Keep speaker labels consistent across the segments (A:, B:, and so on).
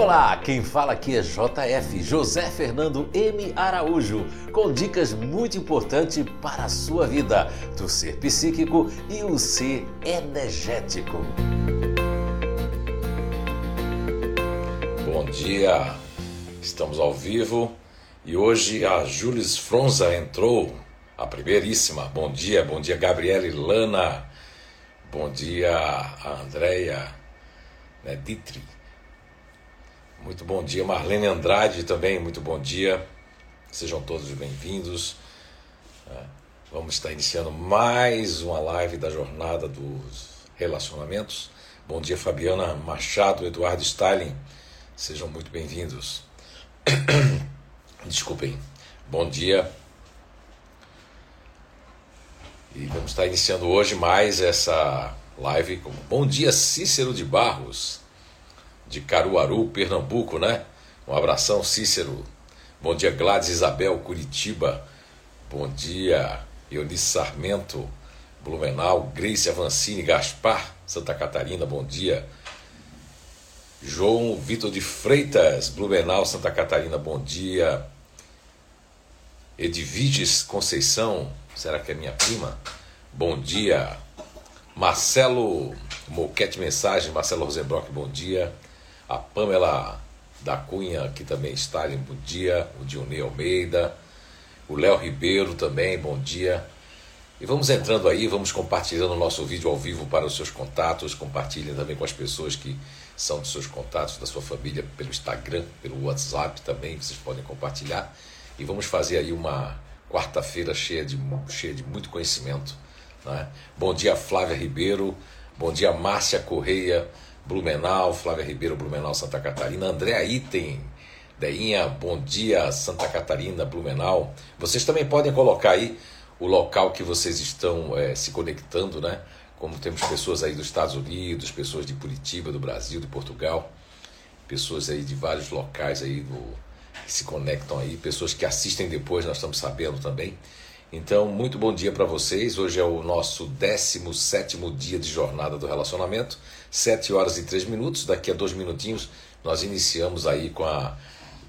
A: Olá, quem fala aqui é JF, José Fernando M. Araújo, com dicas muito importantes para a sua vida, do ser psíquico e o ser energético.
B: Bom dia, estamos ao vivo e hoje a Jules Fronza entrou, a primeiríssima. Bom dia, bom dia Gabriele Lana, bom dia a Andrea né, Ditri. Muito bom dia, Marlene Andrade também, muito bom dia. Sejam todos bem-vindos. É, vamos estar iniciando mais uma live da jornada dos relacionamentos. Bom dia, Fabiana Machado, Eduardo Stalin. Sejam muito bem-vindos. Desculpem. Bom dia. E vamos estar iniciando hoje mais essa live com Bom dia, Cícero de Barros de Caruaru, Pernambuco, né? Um abração, Cícero. Bom dia, Gladys Isabel, Curitiba. Bom dia, Eunice Sarmento, Blumenau. Grace Avancini, Gaspar, Santa Catarina. Bom dia. João Vitor de Freitas, Blumenau, Santa Catarina. Bom dia. Edviges Conceição, será que é minha prima? Bom dia. Marcelo Moquete Mensagem, Marcelo Rosenbrock, bom dia. A Pamela da Cunha, que também está ali, bom dia. O Dionei Almeida. O Léo Ribeiro também, bom dia. E vamos entrando aí, vamos compartilhando o nosso vídeo ao vivo para os seus contatos. Compartilhem também com as pessoas que são dos seus contatos, da sua família, pelo Instagram, pelo WhatsApp também, vocês podem compartilhar. E vamos fazer aí uma quarta-feira cheia de, cheia de muito conhecimento. Né? Bom dia, Flávia Ribeiro. Bom dia, Márcia Correia. Blumenau, Flávia Ribeiro, Blumenau, Santa Catarina, Andréa Item, Deinha, bom dia, Santa Catarina, Blumenau. Vocês também podem colocar aí o local que vocês estão é, se conectando, né? Como temos pessoas aí dos Estados Unidos, pessoas de Curitiba, do Brasil, de Portugal, pessoas aí de vários locais aí do, que se conectam aí, pessoas que assistem depois, nós estamos sabendo também. Então, muito bom dia para vocês. Hoje é o nosso 17 dia de jornada do relacionamento, 7 horas e 3 minutos. Daqui a dois minutinhos nós iniciamos aí com a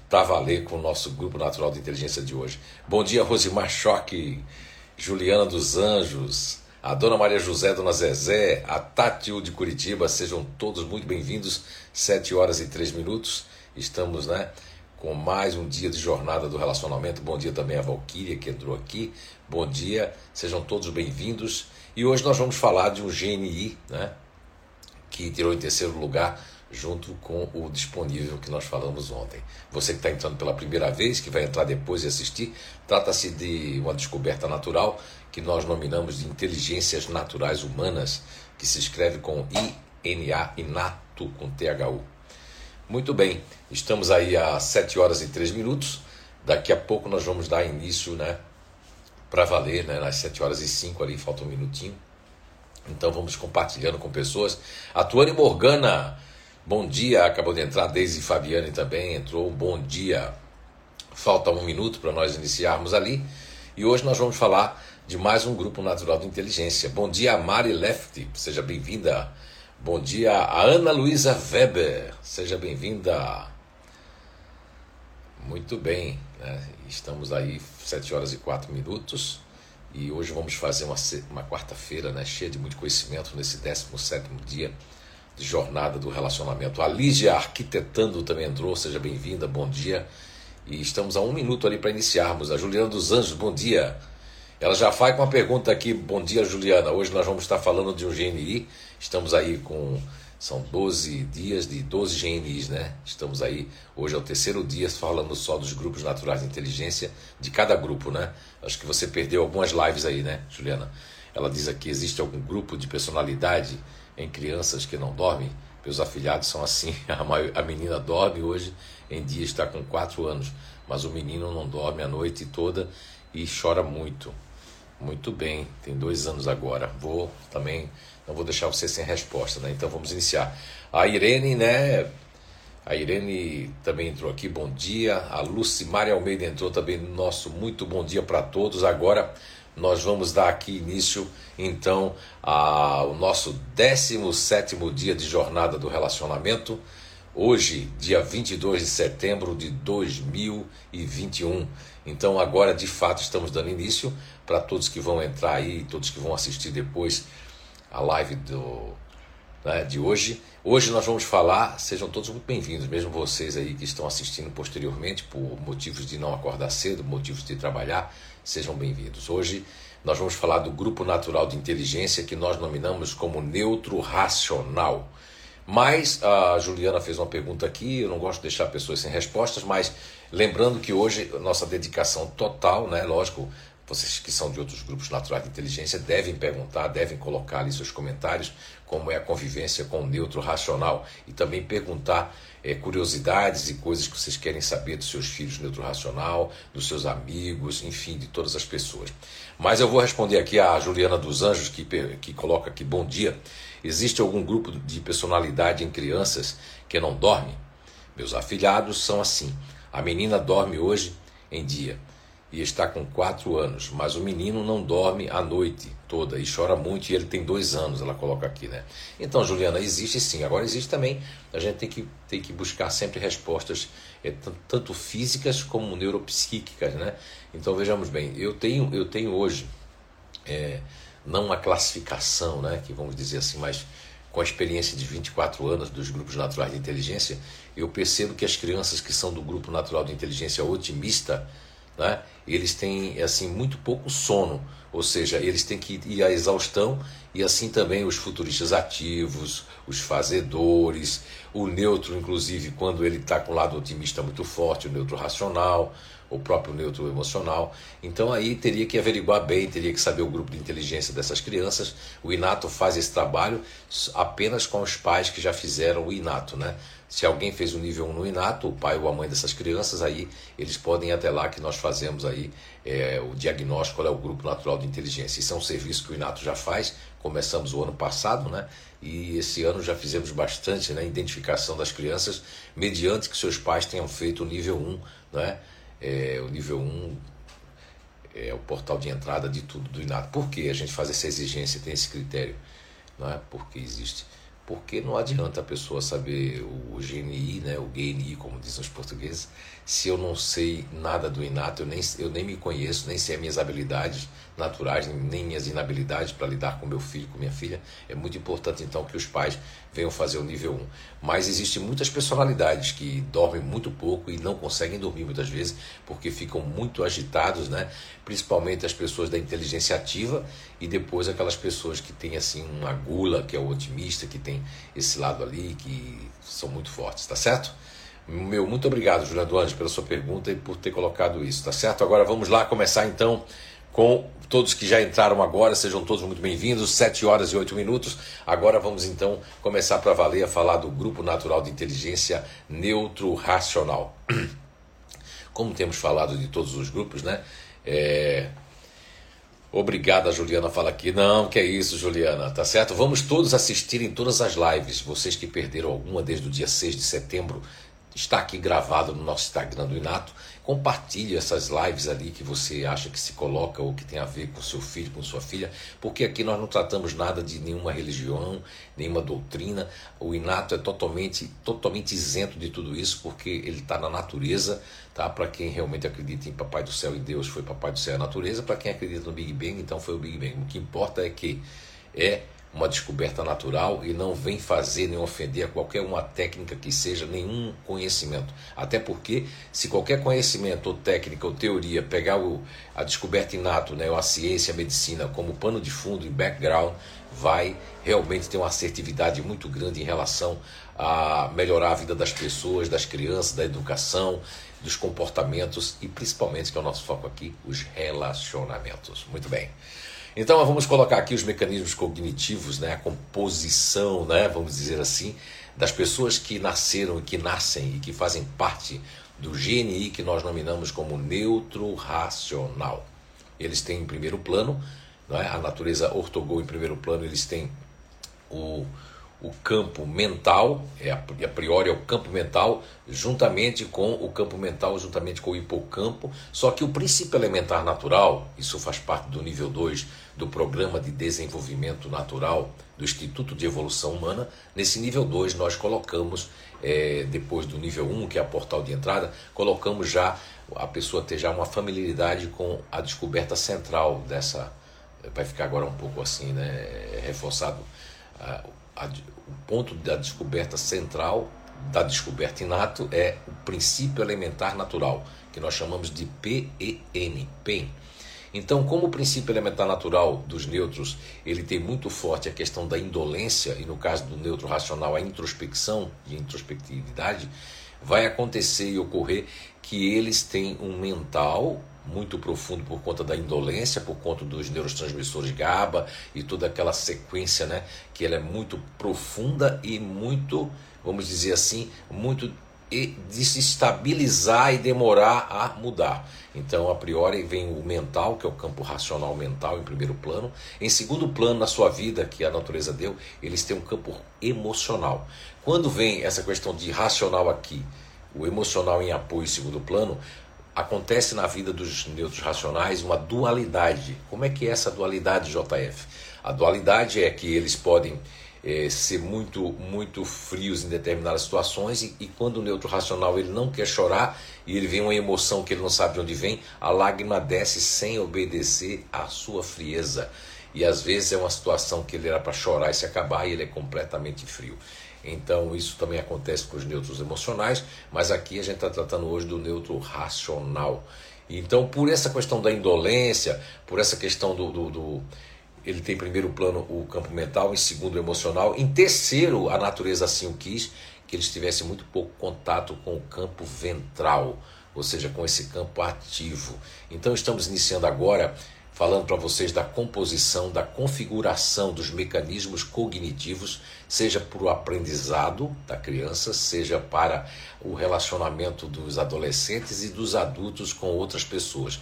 B: Valer, com o nosso Grupo Natural de Inteligência de hoje. Bom dia, Rosimar Choque, Juliana dos Anjos, a Dona Maria José, Dona Zezé, a Tati de Curitiba. Sejam todos muito bem-vindos. 7 horas e 3 minutos. Estamos, né? Com mais um dia de jornada do relacionamento. Bom dia também a Valquíria que entrou aqui. Bom dia, sejam todos bem-vindos. E hoje nós vamos falar de um GNI, né, que tirou em terceiro lugar junto com o disponível que nós falamos ontem. Você que está entrando pela primeira vez, que vai entrar depois e assistir, trata-se de uma descoberta natural que nós nominamos de inteligências naturais humanas, que se escreve com INA, inato com THU. Muito bem, estamos aí às 7 horas e 3 minutos. Daqui a pouco nós vamos dar início, né? Para valer, né? Às 7 horas e 5 ali, falta um minutinho. Então vamos compartilhando com pessoas. A Tuane Morgana, bom dia. Acabou de entrar. Deise Fabiane também entrou. Bom dia. Falta um minuto para nós iniciarmos ali. E hoje nós vamos falar de mais um grupo natural de inteligência. Bom dia, Mari Left. Seja bem-vinda. Bom dia a Ana Luísa Weber, seja bem-vinda. Muito bem, né? estamos aí 7 horas e 4 minutos e hoje vamos fazer uma, uma quarta-feira né? cheia de muito conhecimento nesse 17 dia de jornada do relacionamento. A Lígia Arquitetando também entrou, seja bem-vinda, bom dia. E estamos a um minuto ali para iniciarmos. A Juliana dos Anjos, bom dia. Ela já faz com uma pergunta aqui, bom dia Juliana. Hoje nós vamos estar falando de um GNI Estamos aí com. São 12 dias de 12 GNIs, né? Estamos aí, hoje é o terceiro dia falando só dos grupos naturais de inteligência de cada grupo, né? Acho que você perdeu algumas lives aí, né, Juliana? Ela diz aqui: existe algum grupo de personalidade em crianças que não dormem? Meus afilhados são assim. A menina dorme hoje, em dia está com 4 anos, mas o menino não dorme a noite toda e chora muito. Muito bem, tem dois anos agora. Vou também não vou deixar você sem resposta, né? Então vamos iniciar. A Irene, né? A Irene também entrou aqui, bom dia. A Lucimari Almeida entrou também, nosso muito bom dia para todos. Agora nós vamos dar aqui início, então, ao nosso 17 dia de jornada do relacionamento. Hoje, dia 22 de setembro de 2021. Então, agora de fato estamos dando início para todos que vão entrar aí, todos que vão assistir depois a live do, né, de hoje. Hoje nós vamos falar, sejam todos muito bem-vindos, mesmo vocês aí que estão assistindo posteriormente por motivos de não acordar cedo, motivos de trabalhar, sejam bem-vindos. Hoje nós vamos falar do grupo natural de inteligência que nós nominamos como neutro racional. Mas a Juliana fez uma pergunta aqui, eu não gosto de deixar pessoas sem respostas, mas lembrando que hoje nossa dedicação total, né, lógico, vocês que são de outros grupos naturais de inteligência devem perguntar, devem colocar ali seus comentários, como é a convivência com o neutro racional, e também perguntar é, curiosidades e coisas que vocês querem saber dos seus filhos neutro racional, dos seus amigos, enfim, de todas as pessoas. Mas eu vou responder aqui a Juliana dos Anjos, que, que coloca aqui: bom dia. Existe algum grupo de personalidade em crianças que não dorme? Meus afilhados são assim. A menina dorme hoje em dia e está com quatro anos, mas o menino não dorme a noite toda e chora muito e ele tem dois anos, ela coloca aqui, né? Então, Juliana, existe sim. Agora existe também, a gente tem que, tem que buscar sempre respostas é, tanto físicas como neuropsíquicas, né? Então, vejamos bem, eu tenho, eu tenho hoje, é, não uma classificação, né, que vamos dizer assim, mas com a experiência de 24 anos dos grupos naturais de inteligência, eu percebo que as crianças que são do grupo natural de inteligência otimista, né? eles têm assim muito pouco sono, ou seja, eles têm que ir à exaustão e assim também os futuristas ativos, os fazedores, o neutro, inclusive, quando ele está com o lado otimista muito forte, o neutro racional, o próprio neutro emocional. Então aí teria que averiguar bem, teria que saber o grupo de inteligência dessas crianças. O Inato faz esse trabalho apenas com os pais que já fizeram o Inato, né? Se alguém fez o nível 1 no inato, o pai ou a mãe dessas crianças, aí eles podem ir até lá que nós fazemos aí é, o diagnóstico, qual é o grupo natural de inteligência. Isso é um serviço que o inato já faz, começamos o ano passado, né? E esse ano já fizemos bastante né, identificação das crianças, mediante que seus pais tenham feito o nível 1, né? É, o nível 1 é o portal de entrada de tudo do inato. Por que a gente faz essa exigência, tem esse critério? Não é? Porque existe porque não adianta a pessoa saber o GNI, né, o GNI, como dizem os portugueses, se eu não sei nada do inato, eu nem, eu nem me conheço, nem sei as minhas habilidades naturais, nem minhas inabilidades para lidar com meu filho, com minha filha. É muito importante então que os pais venham fazer o nível 1. Mas existem muitas personalidades que dormem muito pouco e não conseguem dormir muitas vezes porque ficam muito agitados, né? principalmente as pessoas da inteligência ativa e depois aquelas pessoas que têm assim uma gula, que é o otimista, que tem esse lado ali, que são muito fortes, tá certo? Meu, muito obrigado, Juliano Duange, pela sua pergunta e por ter colocado isso, tá certo? Agora vamos lá começar então com todos que já entraram agora, sejam todos muito bem-vindos, 7 horas e 8 minutos. Agora vamos então começar para valer a falar do Grupo Natural de Inteligência Neutro Racional. Como temos falado de todos os grupos, né? É... Obrigada, Juliana fala aqui. Não, que é isso, Juliana, tá certo? Vamos todos assistir em todas as lives. Vocês que perderam alguma desde o dia 6 de setembro, está aqui gravado no nosso Instagram do Inato. Compartilhe essas lives ali que você acha que se coloca ou que tem a ver com seu filho, com sua filha, porque aqui nós não tratamos nada de nenhuma religião, nenhuma doutrina. O Inato é totalmente, totalmente isento de tudo isso, porque ele está na natureza, tá? Para quem realmente acredita em Papai do Céu e Deus, foi Papai do Céu a natureza. Para quem acredita no Big Bang, então foi o Big Bang. O que importa é que é uma descoberta natural e não vem fazer nem ofender a qualquer uma técnica que seja nenhum conhecimento. Até porque, se qualquer conhecimento ou técnica ou teoria pegar o, a descoberta inato, né, ou a ciência, a medicina como pano de fundo e background, vai realmente ter uma assertividade muito grande em relação a melhorar a vida das pessoas, das crianças, da educação, dos comportamentos e principalmente, que é o nosso foco aqui, os relacionamentos. Muito bem. Então vamos colocar aqui os mecanismos cognitivos, né, a composição, né, vamos dizer assim, das pessoas que nasceram e que nascem e que fazem parte do GNI que nós nominamos como neutro racional. Eles têm em primeiro plano, não é? a natureza ortogol em primeiro plano, eles têm o, o campo mental, é a, a priori é o campo mental, juntamente com o campo mental, juntamente com o hipocampo. Só que o princípio elementar natural, isso faz parte do nível 2 do Programa de Desenvolvimento Natural do Instituto de Evolução Humana. Nesse nível 2, nós colocamos, é, depois do nível 1, um, que é a portal de entrada, colocamos já a pessoa ter já uma familiaridade com a descoberta central dessa. Vai ficar agora um pouco assim, né, reforçado. A, a, o ponto da descoberta central, da descoberta inato, é o princípio elementar natural, que nós chamamos de PEN, PEN. Então, como o princípio elementar natural dos nêutrons, ele tem muito forte a questão da indolência, e no caso do neutro racional, a introspecção e introspectividade, vai acontecer e ocorrer que eles têm um mental muito profundo por conta da indolência, por conta dos neurotransmissores GABA e toda aquela sequência, né, que ela é muito profunda e muito, vamos dizer assim, muito de se estabilizar e demorar a mudar. Então, a priori, vem o mental, que é o campo racional mental, em primeiro plano. Em segundo plano, na sua vida, que a natureza deu, eles têm um campo emocional. Quando vem essa questão de racional aqui, o emocional em apoio em segundo plano, acontece na vida dos neutros racionais uma dualidade. Como é que é essa dualidade, JF? A dualidade é que eles podem é, ser muito muito frios em determinadas situações e, e, quando o neutro racional ele não quer chorar e ele vê uma emoção que ele não sabe de onde vem, a lágrima desce sem obedecer à sua frieza. E às vezes é uma situação que ele era para chorar e se acabar e ele é completamente frio. Então isso também acontece com os neutros emocionais, mas aqui a gente está tratando hoje do neutro racional. Então, por essa questão da indolência, por essa questão do, do, do ele tem em primeiro plano o campo mental, em segundo o emocional, em terceiro a natureza assim o quis, que eles tivessem muito pouco contato com o campo ventral, ou seja, com esse campo ativo. Então estamos iniciando agora falando para vocês da composição, da configuração dos mecanismos cognitivos, seja para o aprendizado da criança, seja para o relacionamento dos adolescentes e dos adultos com outras pessoas.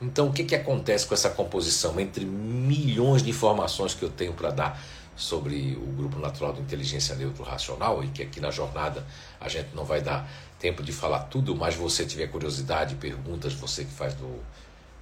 B: Então, o que, que acontece com essa composição? Entre milhões de informações que eu tenho para dar sobre o grupo natural de inteligência neutro racional, e que aqui na jornada a gente não vai dar tempo de falar tudo, mas você tiver curiosidade, perguntas, você que faz do.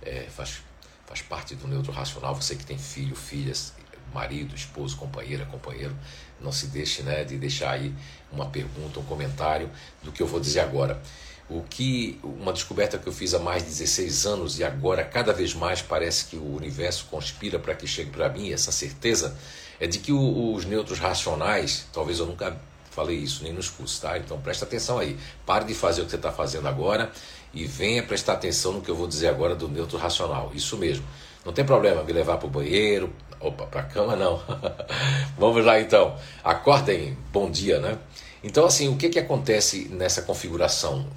B: É, faz, faz parte do neutro racional, você que tem filho, filhas, marido, esposo, companheira, companheiro, não se deixe né, de deixar aí uma pergunta, um comentário do que eu vou dizer agora. O que uma descoberta que eu fiz há mais de 16 anos e agora cada vez mais parece que o universo conspira para que chegue para mim essa certeza é de que o, os neutros racionais, talvez eu nunca falei isso nem nos cursos, tá? Então presta atenção aí. Pare de fazer o que você está fazendo agora e venha prestar atenção no que eu vou dizer agora do neutro racional. Isso mesmo. Não tem problema me levar para o banheiro, opa, para a cama não. Vamos lá então. Acordem, bom dia, né? Então assim, o que que acontece nessa configuração?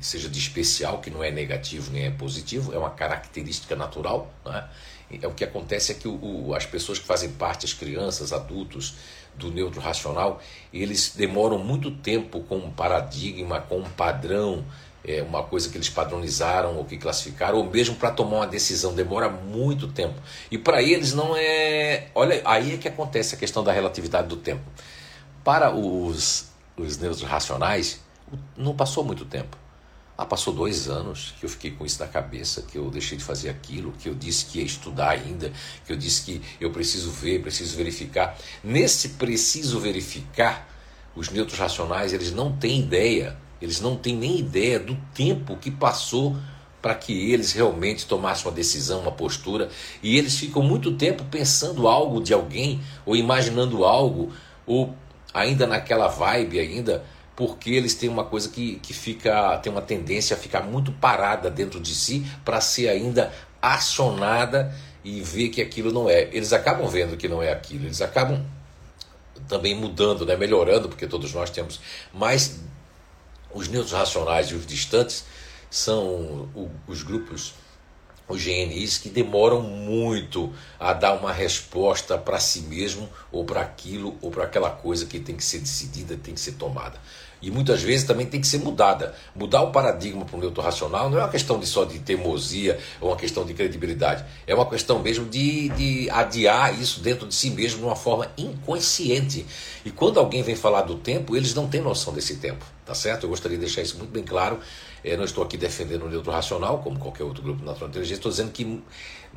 B: Seja de especial, que não é negativo nem é positivo, é uma característica natural. Né? É o que acontece é que o, o, as pessoas que fazem parte, as crianças, adultos do neutro racional, eles demoram muito tempo com um paradigma, com um padrão, é, uma coisa que eles padronizaram ou que classificaram, ou mesmo para tomar uma decisão, demora muito tempo. E para eles não é. Olha, aí é que acontece a questão da relatividade do tempo. Para os, os neutros racionais, não passou muito tempo. Ah, passou dois anos que eu fiquei com isso na cabeça, que eu deixei de fazer aquilo, que eu disse que ia estudar ainda, que eu disse que eu preciso ver, preciso verificar. Nesse preciso verificar, os neutros racionais eles não têm ideia, eles não têm nem ideia do tempo que passou para que eles realmente tomassem uma decisão, uma postura, e eles ficam muito tempo pensando algo de alguém, ou imaginando algo, ou ainda naquela vibe ainda porque eles têm uma coisa que, que fica, tem uma tendência a ficar muito parada dentro de si para ser ainda acionada e ver que aquilo não é. Eles acabam vendo que não é aquilo, eles acabam também mudando, né, melhorando, porque todos nós temos, mas os neutros racionais e os distantes são os grupos os GNIs que demoram muito a dar uma resposta para si mesmo ou para aquilo ou para aquela coisa que tem que ser decidida, tem que ser tomada. E muitas vezes também tem que ser mudada. Mudar o paradigma para o neutro racional não é uma questão de só de teimosia ou uma questão de credibilidade. É uma questão mesmo de, de adiar isso dentro de si mesmo de uma forma inconsciente. E quando alguém vem falar do tempo, eles não têm noção desse tempo. Tá certo? Eu gostaria de deixar isso muito bem claro. Eu não estou aqui defendendo o neutro racional, como qualquer outro grupo natural inteligência, estou dizendo que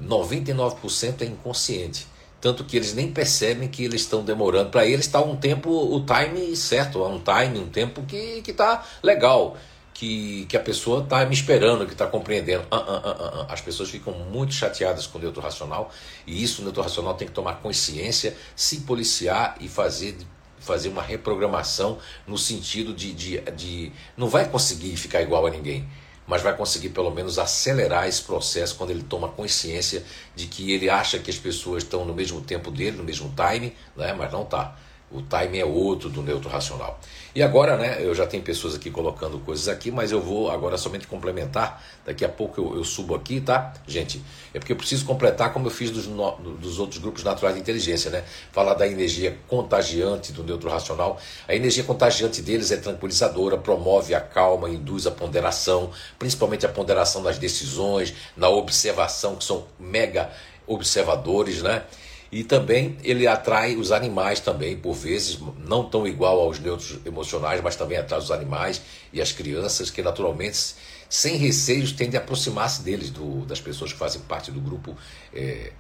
B: 99% é inconsciente. Tanto que eles nem percebem que eles estão demorando. Para eles está um tempo, o time certo, um time, um tempo que está legal. Que, que a pessoa está me esperando, que está compreendendo. Uh, uh, uh, As pessoas ficam muito chateadas com o neutro racional e isso o neutro racional tem que tomar consciência, se policiar e fazer fazer uma reprogramação no sentido de, de, de não vai conseguir ficar igual a ninguém mas vai conseguir pelo menos acelerar esse processo quando ele toma consciência de que ele acha que as pessoas estão no mesmo tempo dele, no mesmo time, né? mas não está. O time é outro do neutro racional. E agora, né, eu já tenho pessoas aqui colocando coisas aqui, mas eu vou agora somente complementar. Daqui a pouco eu, eu subo aqui, tá? Gente, é porque eu preciso completar como eu fiz dos, no, dos outros grupos naturais de inteligência, né? Falar da energia contagiante do neutro racional. A energia contagiante deles é tranquilizadora, promove a calma, induz a ponderação, principalmente a ponderação das decisões, na observação, que são mega observadores, né? E também ele atrai os animais também, por vezes, não tão igual aos neutros emocionais, mas também atrai os animais e as crianças, que naturalmente, sem receios, tendem a aproximar-se deles, do, das pessoas que fazem parte do grupo é,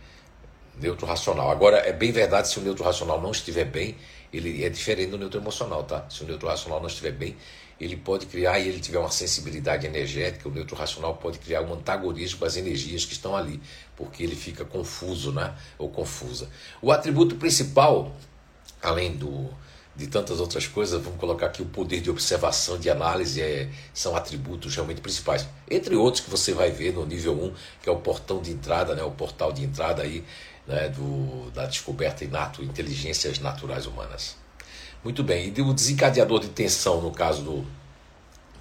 B: neutro racional. Agora, é bem verdade, se o neutro racional não estiver bem, ele é diferente do neutro emocional, tá? Se o neutro racional não estiver bem, ele pode criar, e ele tiver uma sensibilidade energética, o neutro racional pode criar um antagonismo com as energias que estão ali, porque ele fica confuso, né? Ou confusa. O atributo principal, além do de tantas outras coisas, vamos colocar aqui o poder de observação, de análise, é, são atributos realmente principais. Entre outros que você vai ver no nível 1, que é o portão de entrada, né, o portal de entrada aí, né, do, da descoberta inato inteligências naturais humanas. Muito bem, e o desencadeador de tensão, no caso do,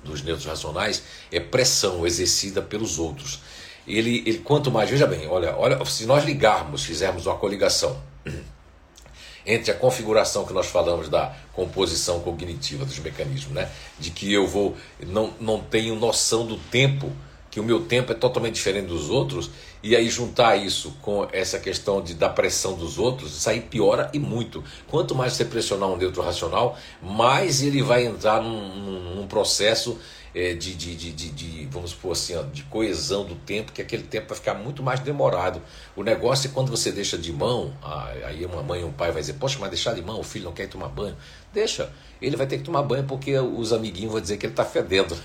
B: dos neutros racionais, é pressão exercida pelos outros. Ele, ele, quanto mais, veja bem, olha, olha, se nós ligarmos, fizermos uma coligação entre a configuração que nós falamos da composição cognitiva dos mecanismos, né? de que eu vou não, não tenho noção do tempo que o meu tempo é totalmente diferente dos outros, e aí juntar isso com essa questão de, da pressão dos outros, isso aí piora e muito. Quanto mais você pressionar um neutro racional, mais ele vai entrar num, num, processo é, de, de, de, de, vamos supor assim, ó, de coesão do tempo, que aquele tempo vai ficar muito mais demorado. O negócio é quando você deixa de mão, aí uma mãe e um pai vai dizer, poxa, mas deixar de mão, o filho não quer tomar banho. Deixa, ele vai ter que tomar banho porque os amiguinhos vão dizer que ele está fedendo.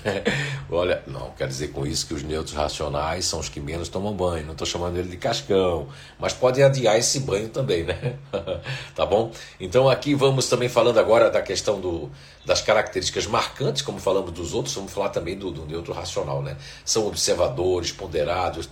B: Olha, não quer dizer com isso que os neutros racionais são os que menos tomam banho. Não estou chamando ele de cascão, mas pode adiar esse banho também, né? tá bom? Então aqui vamos também falando agora da questão do, das características marcantes, como falamos dos outros, vamos falar também do, do neutro racional, né? São observadores, ponderados,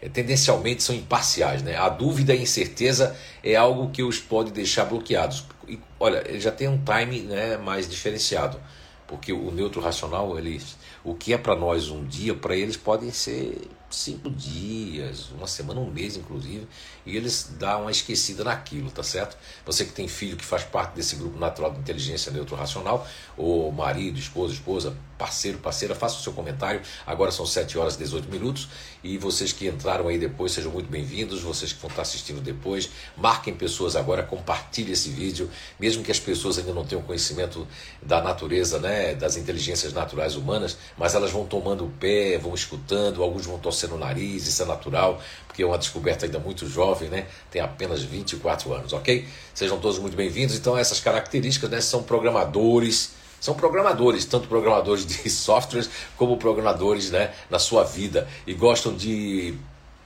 B: é, tendencialmente são imparciais, né? A dúvida e a incerteza é algo que os pode deixar bloqueados e, olha, ele já tem um time né, mais diferenciado, porque o neutro racional, ele, o que é para nós um dia, para eles podem ser cinco dias, uma semana, um mês, inclusive, e eles dão uma esquecida naquilo, tá certo? Você que tem filho que faz parte desse grupo natural de inteligência neutro racional, ou marido, esposa, esposa, parceiro, parceira, faça o seu comentário. Agora são 7 horas e 18 minutos. E vocês que entraram aí depois, sejam muito bem-vindos. Vocês que vão estar assistindo depois, marquem pessoas agora, compartilhem esse vídeo, mesmo que as pessoas ainda não tenham conhecimento da natureza, né, das inteligências naturais humanas, mas elas vão tomando o pé, vão escutando, alguns vão torcendo o nariz, isso é natural, porque é uma descoberta ainda muito jovem, né? Tem apenas 24 anos, ok? Sejam todos muito bem-vindos. Então, essas características né, são programadores, são programadores, tanto programadores de softwares como programadores né, na sua vida e gostam de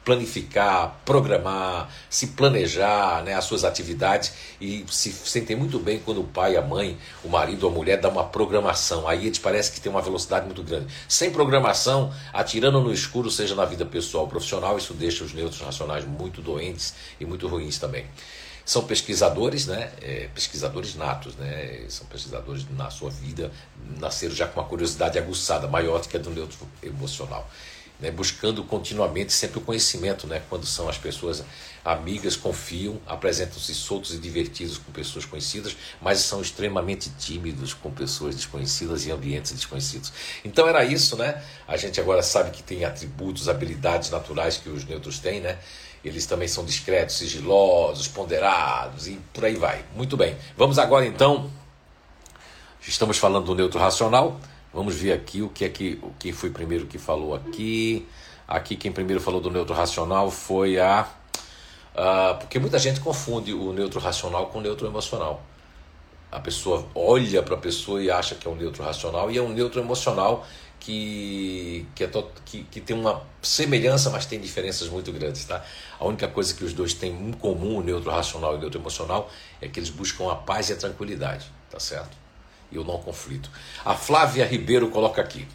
B: planificar, programar, se planejar né, as suas atividades e se sentem muito bem quando o pai, a mãe, o marido ou a mulher dá uma programação. Aí eles parece que tem uma velocidade muito grande. Sem programação, atirando no escuro, seja na vida pessoal ou profissional, isso deixa os neutros racionais muito doentes e muito ruins também. São pesquisadores, né? É, pesquisadores natos, né? São pesquisadores na sua vida, nasceram já com uma curiosidade aguçada, maior do que a do neutro emocional. né, buscando continuamente sempre o conhecimento, né, quando são as pessoas amigas, confiam, apresentam-se soltos e divertidos com pessoas conhecidas, mas são extremamente tímidos com pessoas desconhecidas e ambientes desconhecidos. Então era isso, né? A gente agora sabe que tem atributos, habilidades naturais que os neutros têm, né? Eles também são discretos, sigilosos, ponderados e por aí vai. Muito bem. Vamos agora então. Estamos falando do neutro racional. Vamos ver aqui o que é que o que foi primeiro que falou aqui. Aqui quem primeiro falou do neutro racional foi a porque muita gente confunde o neutro racional com o neutro emocional. A pessoa olha para a pessoa e acha que é um neutro racional e é um neutro emocional que, que, é que, que, tem uma semelhança, mas tem diferenças muito grandes. Tá? A única coisa que os dois têm em comum, o neutro racional e o neutro emocional, é que eles buscam a paz e a tranquilidade. Tá certo? e o não conflito. A Flávia Ribeiro coloca aqui.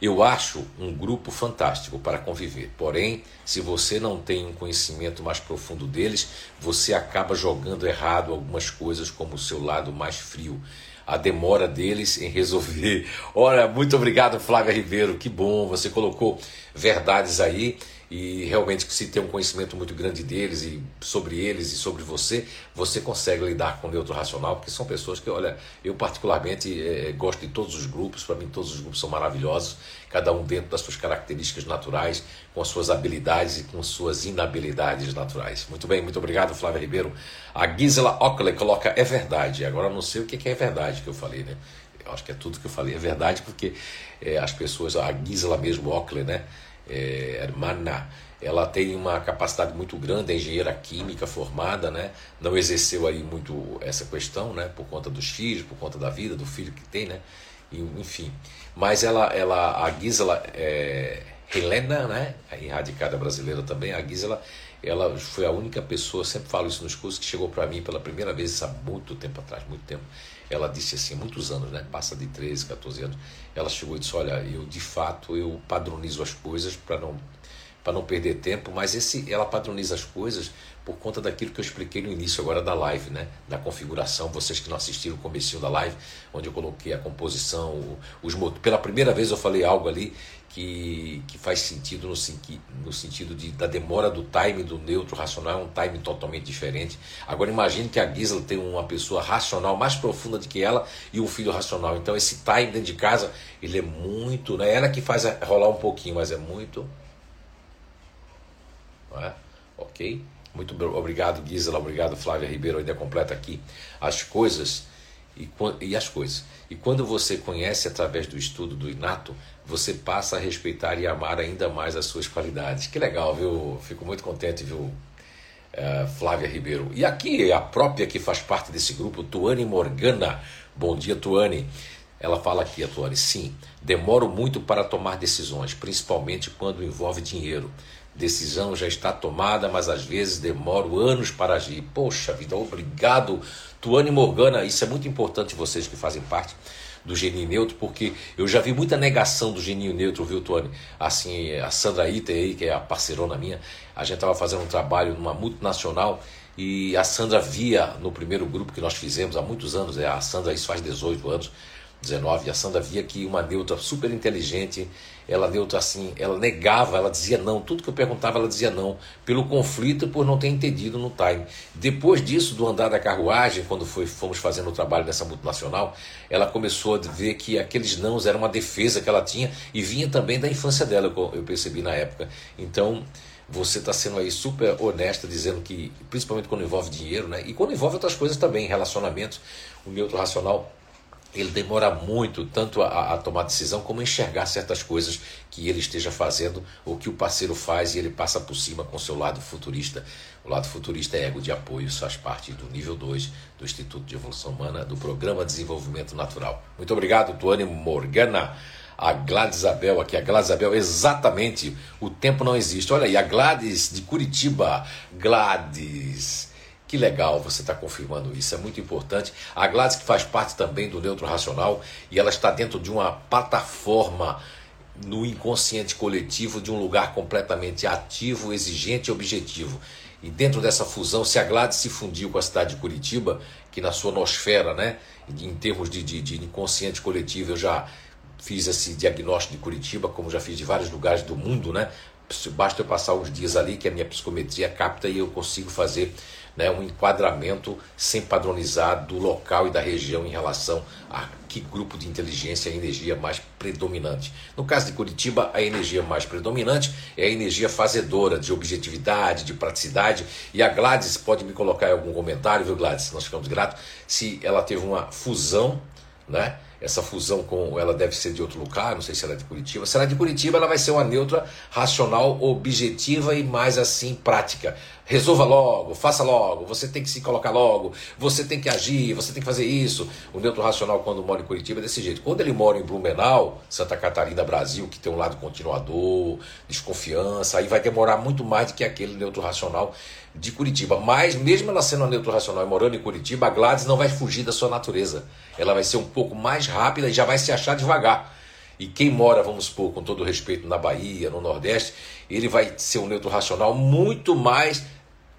B: Eu acho um grupo fantástico para conviver, porém, se você não tem um conhecimento mais profundo deles, você acaba jogando errado algumas coisas, como o seu lado mais frio, a demora deles em resolver. Olha, muito obrigado, Flávia Ribeiro, que bom, você colocou verdades aí e realmente se tem um conhecimento muito grande deles e sobre eles e sobre você, você consegue lidar com o neutro racional, porque são pessoas que, olha, eu particularmente é, gosto de todos os grupos, para mim todos os grupos são maravilhosos, cada um dentro das suas características naturais, com as suas habilidades e com suas inabilidades naturais. Muito bem, muito obrigado, Flávia Ribeiro. A Gisela Ockley coloca, é verdade, agora não sei o que é verdade que eu falei, né? Eu acho que é tudo que eu falei, é verdade, porque é, as pessoas, a Gisela mesmo, Ockley, né? É, hermana, ela tem uma capacidade muito grande, é engenheira química formada, né? Não exerceu aí muito essa questão, né? Por conta dos filhos, por conta da vida do filho que tem, né? E, enfim, mas ela, ela, a Gisela é, Helena, né? A erradicada brasileira também, a Gisela, ela foi a única pessoa, sempre falo isso nos cursos, que chegou para mim pela primeira vez há muito tempo atrás, muito tempo. Ela disse assim, muitos anos, né? Passa de 13, 14 anos. Ela chegou e disse: Olha, eu de fato eu padronizo as coisas para não para não perder tempo, mas esse ela padroniza as coisas por conta daquilo que eu expliquei no início agora da live, né? Da configuração, vocês que não assistiram o comecinho da live, onde eu coloquei a composição, os pela primeira vez eu falei algo ali que, que faz sentido no, no sentido de, da demora do time do neutro racional, é um time totalmente diferente. Agora imagine que a Gisela tem uma pessoa racional mais profunda do que ela e um filho racional. Então esse time dentro de casa, ele é muito, né? Ela que faz rolar um pouquinho, mas é muito. Não é? Ok? Muito obrigado, Gisela. Obrigado, Flávia Ribeiro. Ainda completa aqui as coisas e, e as coisas. E quando você conhece através do estudo do inato, você passa a respeitar e amar ainda mais as suas qualidades. Que legal, viu? Fico muito contente, viu, uh, Flávia Ribeiro. E aqui a própria que faz parte desse grupo, Tuane Morgana. Bom dia, Tuane. Ela fala aqui, a Tuane, sim, demoro muito para tomar decisões, principalmente quando envolve dinheiro. Decisão já está tomada, mas às vezes demoro anos para agir. Poxa vida, obrigado, Tuane Morgana. Isso é muito importante vocês que fazem parte do geninho neutro, porque eu já vi muita negação do geninho neutro, viu, Tony? Assim, a Sandra Iter aí, que é a parceirona minha, a gente estava fazendo um trabalho numa multinacional e a Sandra via no primeiro grupo que nós fizemos há muitos anos, é a Sandra, isso faz 18 anos, 19, a Sandra via que uma neutra super inteligente, ela neutra assim, ela negava, ela dizia não, tudo que eu perguntava ela dizia não, pelo conflito por não ter entendido no time. Depois disso, do andar da carruagem, quando foi, fomos fazendo o trabalho nessa multinacional, ela começou a ver que aqueles nãos eram uma defesa que ela tinha e vinha também da infância dela, eu percebi na época. Então, você está sendo aí super honesta, dizendo que, principalmente quando envolve dinheiro, né? E quando envolve outras coisas também, relacionamentos, o neutro racional ele demora muito tanto a, a, tomar decisão como a enxergar certas coisas que ele esteja fazendo ou que o parceiro faz e ele passa por cima com seu lado futurista. O lado futurista é ego de apoio, isso faz parte do nível 2 do Instituto de Evolução Humana, do Programa de Desenvolvimento Natural. Muito obrigado, Tuane Morgana. A Gladys Abel aqui, a Gladys Abel, exatamente, o tempo não existe. Olha aí, a Gladys de Curitiba, Gladys, que legal você está confirmando isso, é muito importante. A Gladys que faz parte também do Neutro Racional e ela está dentro de uma plataforma no inconsciente coletivo de um lugar completamente ativo, exigente e objetivo. E dentro dessa fusão, se a Gladys se fundiu com a cidade de Curitiba, que na sua nosfera, né, em termos de, de, de inconsciente coletivo, eu já fiz esse diagnóstico de Curitiba, como já fiz de vários lugares do mundo, né? Basta eu passar uns dias ali que a minha psicometria capta e eu consigo fazer né, um enquadramento sem padronizar do local e da região em relação a que grupo de inteligência é a energia mais predominante. No caso de Curitiba, a energia mais predominante é a energia fazedora, de objetividade, de praticidade. E a Gladys pode me colocar em algum comentário, viu, Gladys? Nós ficamos gratos. Se ela teve uma fusão, né? essa fusão com ela deve ser de outro lugar, não sei se ela é de Curitiba. Se ela é de Curitiba, ela vai ser uma neutra racional, objetiva e mais assim prática. Resolva logo, faça logo, você tem que se colocar logo, você tem que agir, você tem que fazer isso. O neutro racional, quando mora em Curitiba, é desse jeito. Quando ele mora em Blumenau, Santa Catarina, Brasil, que tem um lado continuador, desconfiança, aí vai demorar muito mais do que aquele neutro racional de Curitiba. Mas, mesmo ela sendo uma neutro racional e morando em Curitiba, a Gladys não vai fugir da sua natureza. Ela vai ser um pouco mais rápida e já vai se achar devagar. E quem mora, vamos supor, com todo respeito, na Bahia, no Nordeste, ele vai ser um neutro racional muito mais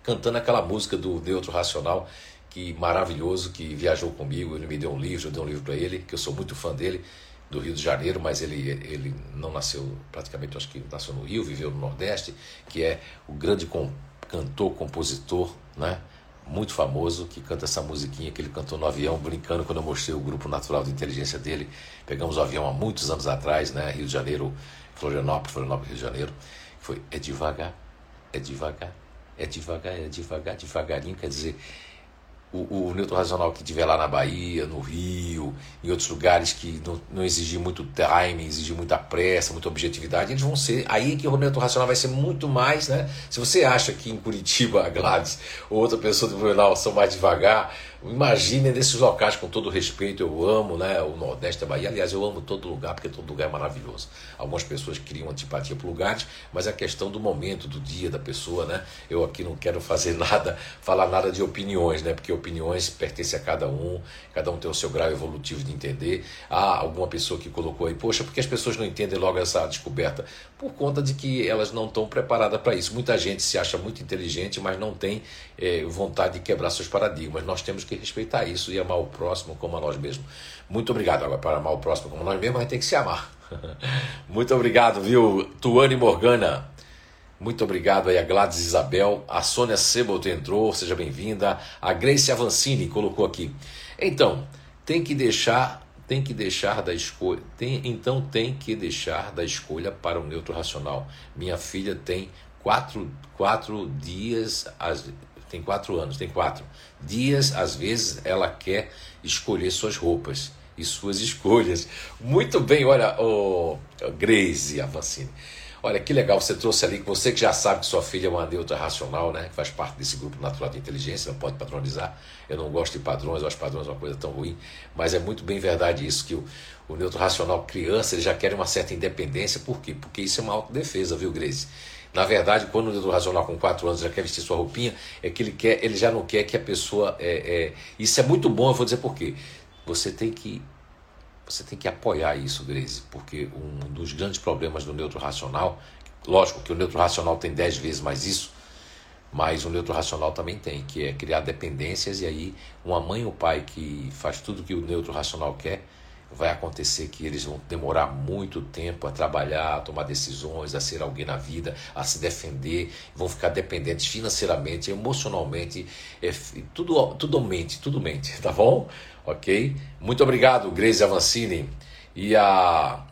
B: cantando aquela música do Neutro Racional, que maravilhoso, que viajou comigo, ele me deu um livro, eu dei um livro para ele, que eu sou muito fã dele, do Rio de Janeiro, mas ele, ele não nasceu, praticamente, acho que nasceu no Rio, viveu no Nordeste, que é o grande com, cantor, compositor, né? muito famoso, que canta essa musiquinha que ele cantou no avião, brincando quando eu mostrei o grupo natural de inteligência dele. Pegamos o avião há muitos anos atrás, né? Rio de Janeiro, Florianópolis, Florianópolis, Rio de Janeiro. Foi, é devagar, é devagar, é devagar, é devagar, devagarinho, quer dizer, o, o neutro racional que tiver lá na Bahia, no Rio, em outros lugares que não, não exigir muito time, exigir muita pressa, muita objetividade, eles vão ser. Aí que o neutro racional vai ser muito mais, né? Se você acha que em Curitiba a Gladys ou outra pessoa do Blumenau são mais devagar, Imaginem nesses locais, com todo respeito, eu amo né, o Nordeste da Bahia. Aliás, eu amo todo lugar, porque todo lugar é maravilhoso. Algumas pessoas criam antipatia por lugares, mas é questão do momento, do dia da pessoa. Né? Eu aqui não quero fazer nada, falar nada de opiniões, né? porque opiniões pertencem a cada um, cada um tem o seu grau evolutivo de entender. Há alguma pessoa que colocou aí, poxa, por que as pessoas não entendem logo essa descoberta? Por conta de que elas não estão preparadas para isso. Muita gente se acha muito inteligente, mas não tem é, vontade de quebrar seus paradigmas. Nós temos que respeitar isso e amar o próximo como a nós mesmos. Muito obrigado. Agora, para amar o próximo como nós mesmos, a gente tem que se amar. Muito obrigado, viu, Tuane Morgana. Muito obrigado aí a Gladys Isabel, a Sônia Sebot entrou, seja bem-vinda. A Grace Avancini colocou aqui. Então, tem que deixar, tem que deixar da escolha, tem, então tem que deixar da escolha para o neutro racional. Minha filha tem quatro, quatro dias, tem quatro anos, tem quatro dias, às vezes ela quer escolher suas roupas e suas escolhas. Muito bem, olha, oh, Grace Avancini. Olha que legal, você trouxe ali, você que já sabe que sua filha é uma neutra racional, né? Que faz parte desse grupo natural de inteligência, não pode padronizar. Eu não gosto de padrões, eu acho padrões uma coisa tão ruim, mas é muito bem verdade isso, que o, o neutro racional criança, ele já quer uma certa independência, por quê? Porque isso é uma autodefesa, viu, Grace? Na verdade, quando o neutro racional com 4 anos já quer vestir sua roupinha, é que ele quer, ele já não quer que a pessoa. É, é... Isso é muito bom, eu vou dizer por quê. Você tem que. Você tem que apoiar isso, Grace, porque um dos grandes problemas do neutro racional, lógico que o neutro racional tem 10 vezes mais isso, mas o neutro racional também tem, que é criar dependências, e aí uma mãe ou pai que faz tudo que o neutro racional quer, vai acontecer que eles vão demorar muito tempo a trabalhar, a tomar decisões, a ser alguém na vida, a se defender, vão ficar dependentes financeiramente, emocionalmente, é, tudo, tudo mente, tudo mente, tá bom? Ok? Muito obrigado, Grace Avancini e a,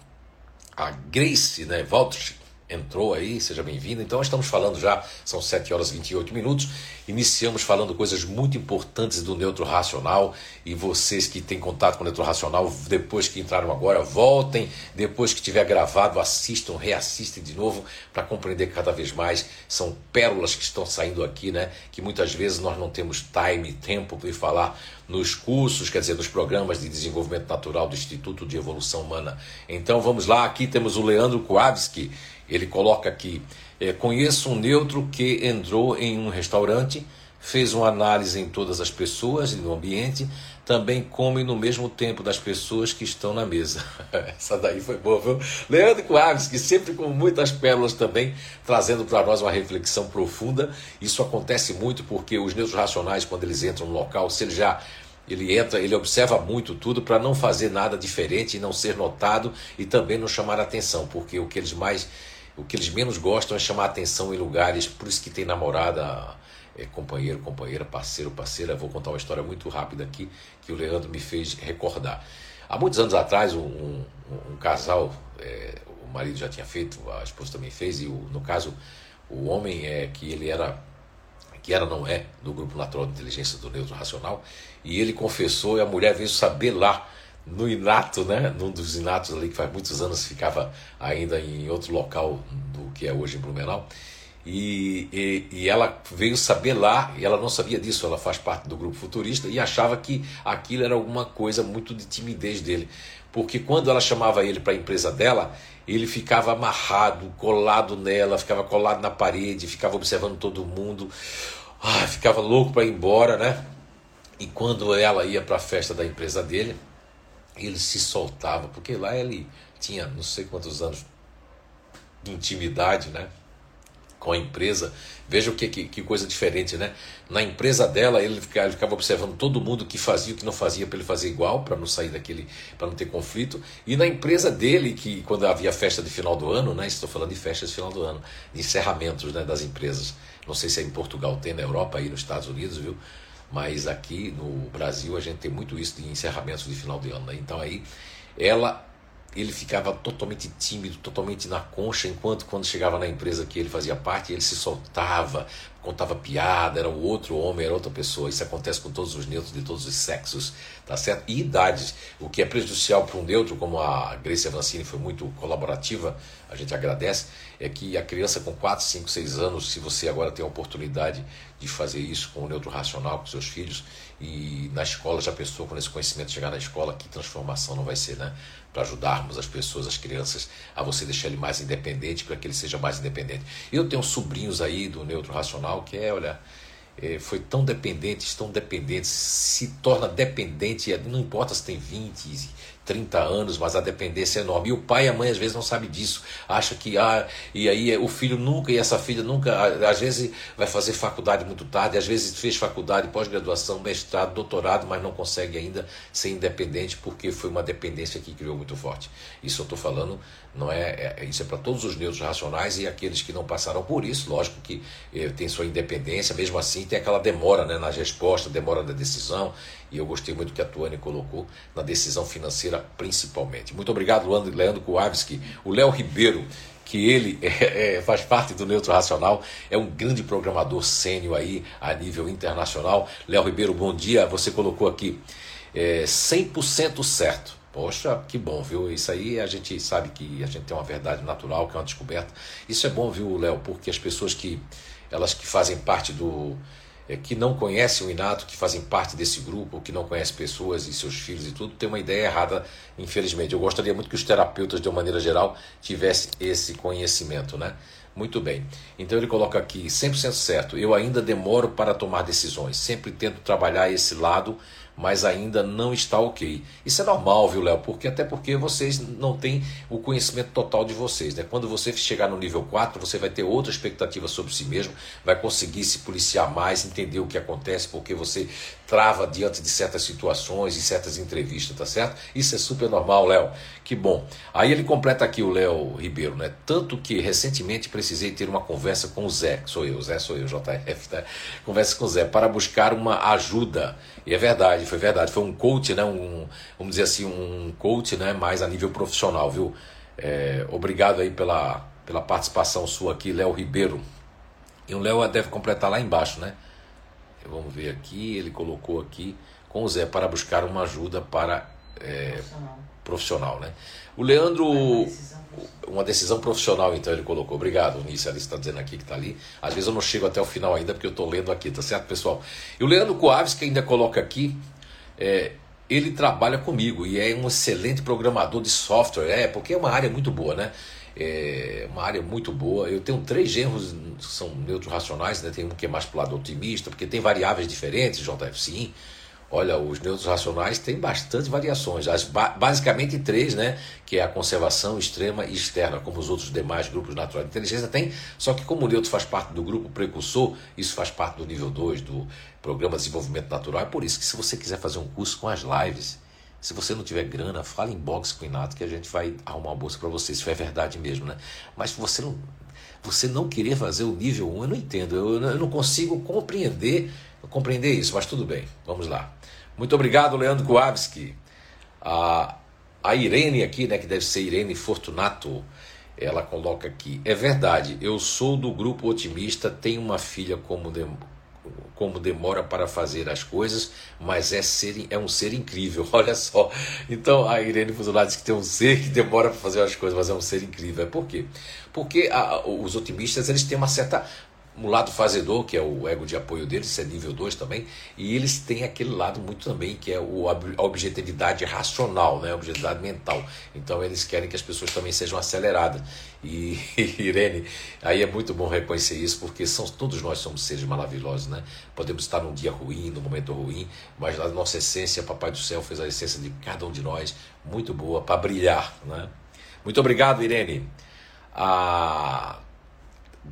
B: a Grace, né, Walter entrou aí, seja bem-vindo. Então, estamos falando já, são 7 horas e 28 minutos. Iniciamos falando coisas muito importantes do neutro racional. E vocês que têm contato com o neutro racional, depois que entraram agora, voltem. Depois que tiver gravado, assistam, reassistem de novo para compreender cada vez mais. São pérolas que estão saindo aqui, né? Que muitas vezes nós não temos time, tempo para falar nos cursos, quer dizer, nos programas de desenvolvimento natural do Instituto de Evolução Humana. Então, vamos lá. Aqui temos o Leandro Kowalski ele coloca aqui: é, conheço um neutro que entrou em um restaurante, fez uma análise em todas as pessoas e no ambiente, também come no mesmo tempo das pessoas que estão na mesa. Essa daí foi boa, viu? Leandro Coaves, que sempre com muitas pérolas também, trazendo para nós uma reflexão profunda. Isso acontece muito porque os neutros racionais, quando eles entram no local, se eles já Ele entra, ele observa muito tudo para não fazer nada diferente e não ser notado e também não chamar atenção, porque o que eles mais, o que eles menos gostam é chamar atenção em lugares, por isso que tem namorada, é, companheiro, companheira, parceiro, parceira. Vou contar uma história muito rápida aqui que o Leandro me fez recordar. Há muitos anos atrás, um, um, um casal, é, o marido já tinha feito, a esposa também fez, e o, no caso, o homem é que ele era que era não é do grupo natural de inteligência do neutro racional e ele confessou e a mulher veio saber lá no inato, né, num dos inatos ali que faz muitos anos ficava ainda em outro local do que é hoje em Blumenau e, e, e, ela veio saber lá, e ela não sabia disso, ela faz parte do grupo futurista, e achava que aquilo era alguma coisa muito de timidez dele. Porque quando ela chamava ele para a empresa dela, ele ficava amarrado, colado nela, ficava colado na parede, ficava observando todo mundo, ah, ficava louco para ir embora, né? E quando ela ia para a festa da empresa dele, ele se soltava, porque lá ele tinha não sei quantos anos de intimidade, né? com a empresa. Veja que, que, que, coisa diferente, né? Na empresa dela, ele ficava, ele ficava observando todo mundo que fazia o que não fazia para ele fazer igual, para não sair daquele, para não ter conflito. E na empresa dele, que quando havia festa de final do ano, né? Estou falando de festas de final do ano, de encerramentos né, das empresas. Não sei se é em Portugal tem, na Europa, aí nos Estados Unidos, viu? Mas aqui no Brasil a gente tem muito isso de encerramentos de final de ano. Né? Então aí ela ele ficava totalmente tímido, totalmente na concha, enquanto quando chegava na empresa que ele fazia parte, ele se soltava, contava piada, era outro homem, era outra pessoa. Isso acontece com todos os neutros de todos os sexos, tá certo? E idades, o que é prejudicial para um neutro, como a Grace Avancini foi muito colaborativa, a gente agradece, é que a criança com 4, 5, 6 anos, se você agora tem a oportunidade de fazer isso com o neutro racional, com seus filhos, e na escola já pensou, quando esse conhecimento chegar na escola, que transformação não vai ser, né? para ajudarmos as pessoas, as crianças, a você deixar ele mais independente, para que ele seja mais independente. Eu tenho sobrinhos aí do Neutro Racional que é, olha, é, foi tão dependente, tão dependente, se torna dependente, não importa se tem 20, 30 anos, mas a dependência é enorme. E o pai e a mãe às vezes não sabe disso, acha que ah, e aí o filho nunca e essa filha nunca, às vezes vai fazer faculdade muito tarde, às vezes fez faculdade, pós-graduação, mestrado, doutorado, mas não consegue ainda ser independente porque foi uma dependência que criou muito forte. Isso eu estou falando, não é, é isso é para todos os neutros racionais e aqueles que não passaram por isso, lógico que eh, tem sua independência, mesmo assim tem aquela demora né, nas respostas, demora da decisão, e eu gostei muito que a Tuane colocou na decisão financeira principalmente. Muito obrigado, Leandro Kowalski. O Léo Ribeiro, que ele é, é, faz parte do Neutro Racional, é um grande programador sênior aí a nível internacional. Léo Ribeiro, bom dia. Você colocou aqui é, 100% certo. Poxa, que bom, viu? Isso aí a gente sabe que a gente tem uma verdade natural, que é uma descoberta. Isso é bom, viu, Léo? Porque as pessoas que elas que fazem parte do que não conhecem o Inato, que fazem parte desse grupo, que não conhecem pessoas e seus filhos e tudo, tem uma ideia errada, infelizmente. Eu gostaria muito que os terapeutas, de uma maneira geral, tivessem esse conhecimento, né? Muito bem. Então ele coloca aqui, 100% certo, eu ainda demoro para tomar decisões, sempre tento trabalhar esse lado mas ainda não está ok. Isso é normal, viu, Léo? Porque até porque vocês não têm o conhecimento total de vocês, né? Quando você chegar no nível 4, você vai ter outra expectativa sobre si mesmo, vai conseguir se policiar mais, entender o que acontece, porque você trava diante de certas situações e certas entrevistas, tá certo? Isso é super normal, Léo. Que bom. Aí ele completa aqui o Léo Ribeiro, né? Tanto que recentemente precisei ter uma conversa com o Zé, sou eu, Zé sou eu, JF, tá? Conversa com o Zé para buscar uma ajuda. E é verdade, foi verdade. Foi um coach, né? Um, vamos dizer assim, um coach, né? Mais a nível profissional, viu? É, obrigado aí pela, pela participação sua aqui, Léo Ribeiro. E o Léo deve completar lá embaixo, né? Vamos ver aqui, ele colocou aqui com o Zé para buscar uma ajuda para é, profissional. profissional, né? O Leandro, uma decisão profissional, então ele colocou. Obrigado, Nícia, ele está dizendo aqui que está ali. Às vezes eu não chego até o final ainda porque eu estou lendo aqui, tá certo, pessoal? E o Leandro Coaves, que ainda coloca aqui, é, ele trabalha comigo e é um excelente programador de software, é, porque é uma área muito boa, né? É uma área muito boa. Eu tenho três genros que são neutros racionais, né? tem um que é mais para o lado otimista, porque tem variáveis diferentes, JF, sim. Olha, os neutros racionais têm bastante variações, as, basicamente três, né? Que é a conservação extrema e externa, como os outros demais grupos naturais de inteligência têm, só que como o neutro faz parte do grupo precursor, isso faz parte do nível 2 do Programa de Desenvolvimento Natural. É por isso que se você quiser fazer um curso com as lives, se você não tiver grana, fale em box com o Inato que a gente vai arrumar uma bolsa para você, se é verdade mesmo, né? Mas você não, você não querer fazer o nível 1, eu não entendo, eu, eu não consigo compreender, compreender isso, mas tudo bem, vamos lá. Muito obrigado, Leandro Kowalski. A, a Irene aqui, né, que deve ser Irene Fortunato, ela coloca aqui: é verdade, eu sou do grupo otimista, tenho uma filha como, de, como demora para fazer as coisas, mas é, ser, é um ser incrível. Olha só. Então a Irene Fortunato diz que tem um ser que demora para fazer as coisas, mas é um ser incrível. É por quê? Porque a, os otimistas eles têm uma certa um lado fazedor, que é o ego de apoio deles, isso é nível 2 também, e eles têm aquele lado muito também, que é o, a objetividade racional, né? a objetividade mental. Então eles querem que as pessoas também sejam aceleradas. E, Irene, aí é muito bom reconhecer isso, porque são, todos nós somos seres maravilhosos, né? Podemos estar num dia ruim, num momento ruim, mas a nossa essência, Papai do Céu fez a essência de cada um de nós muito boa para brilhar, né? Muito obrigado, Irene. Ah,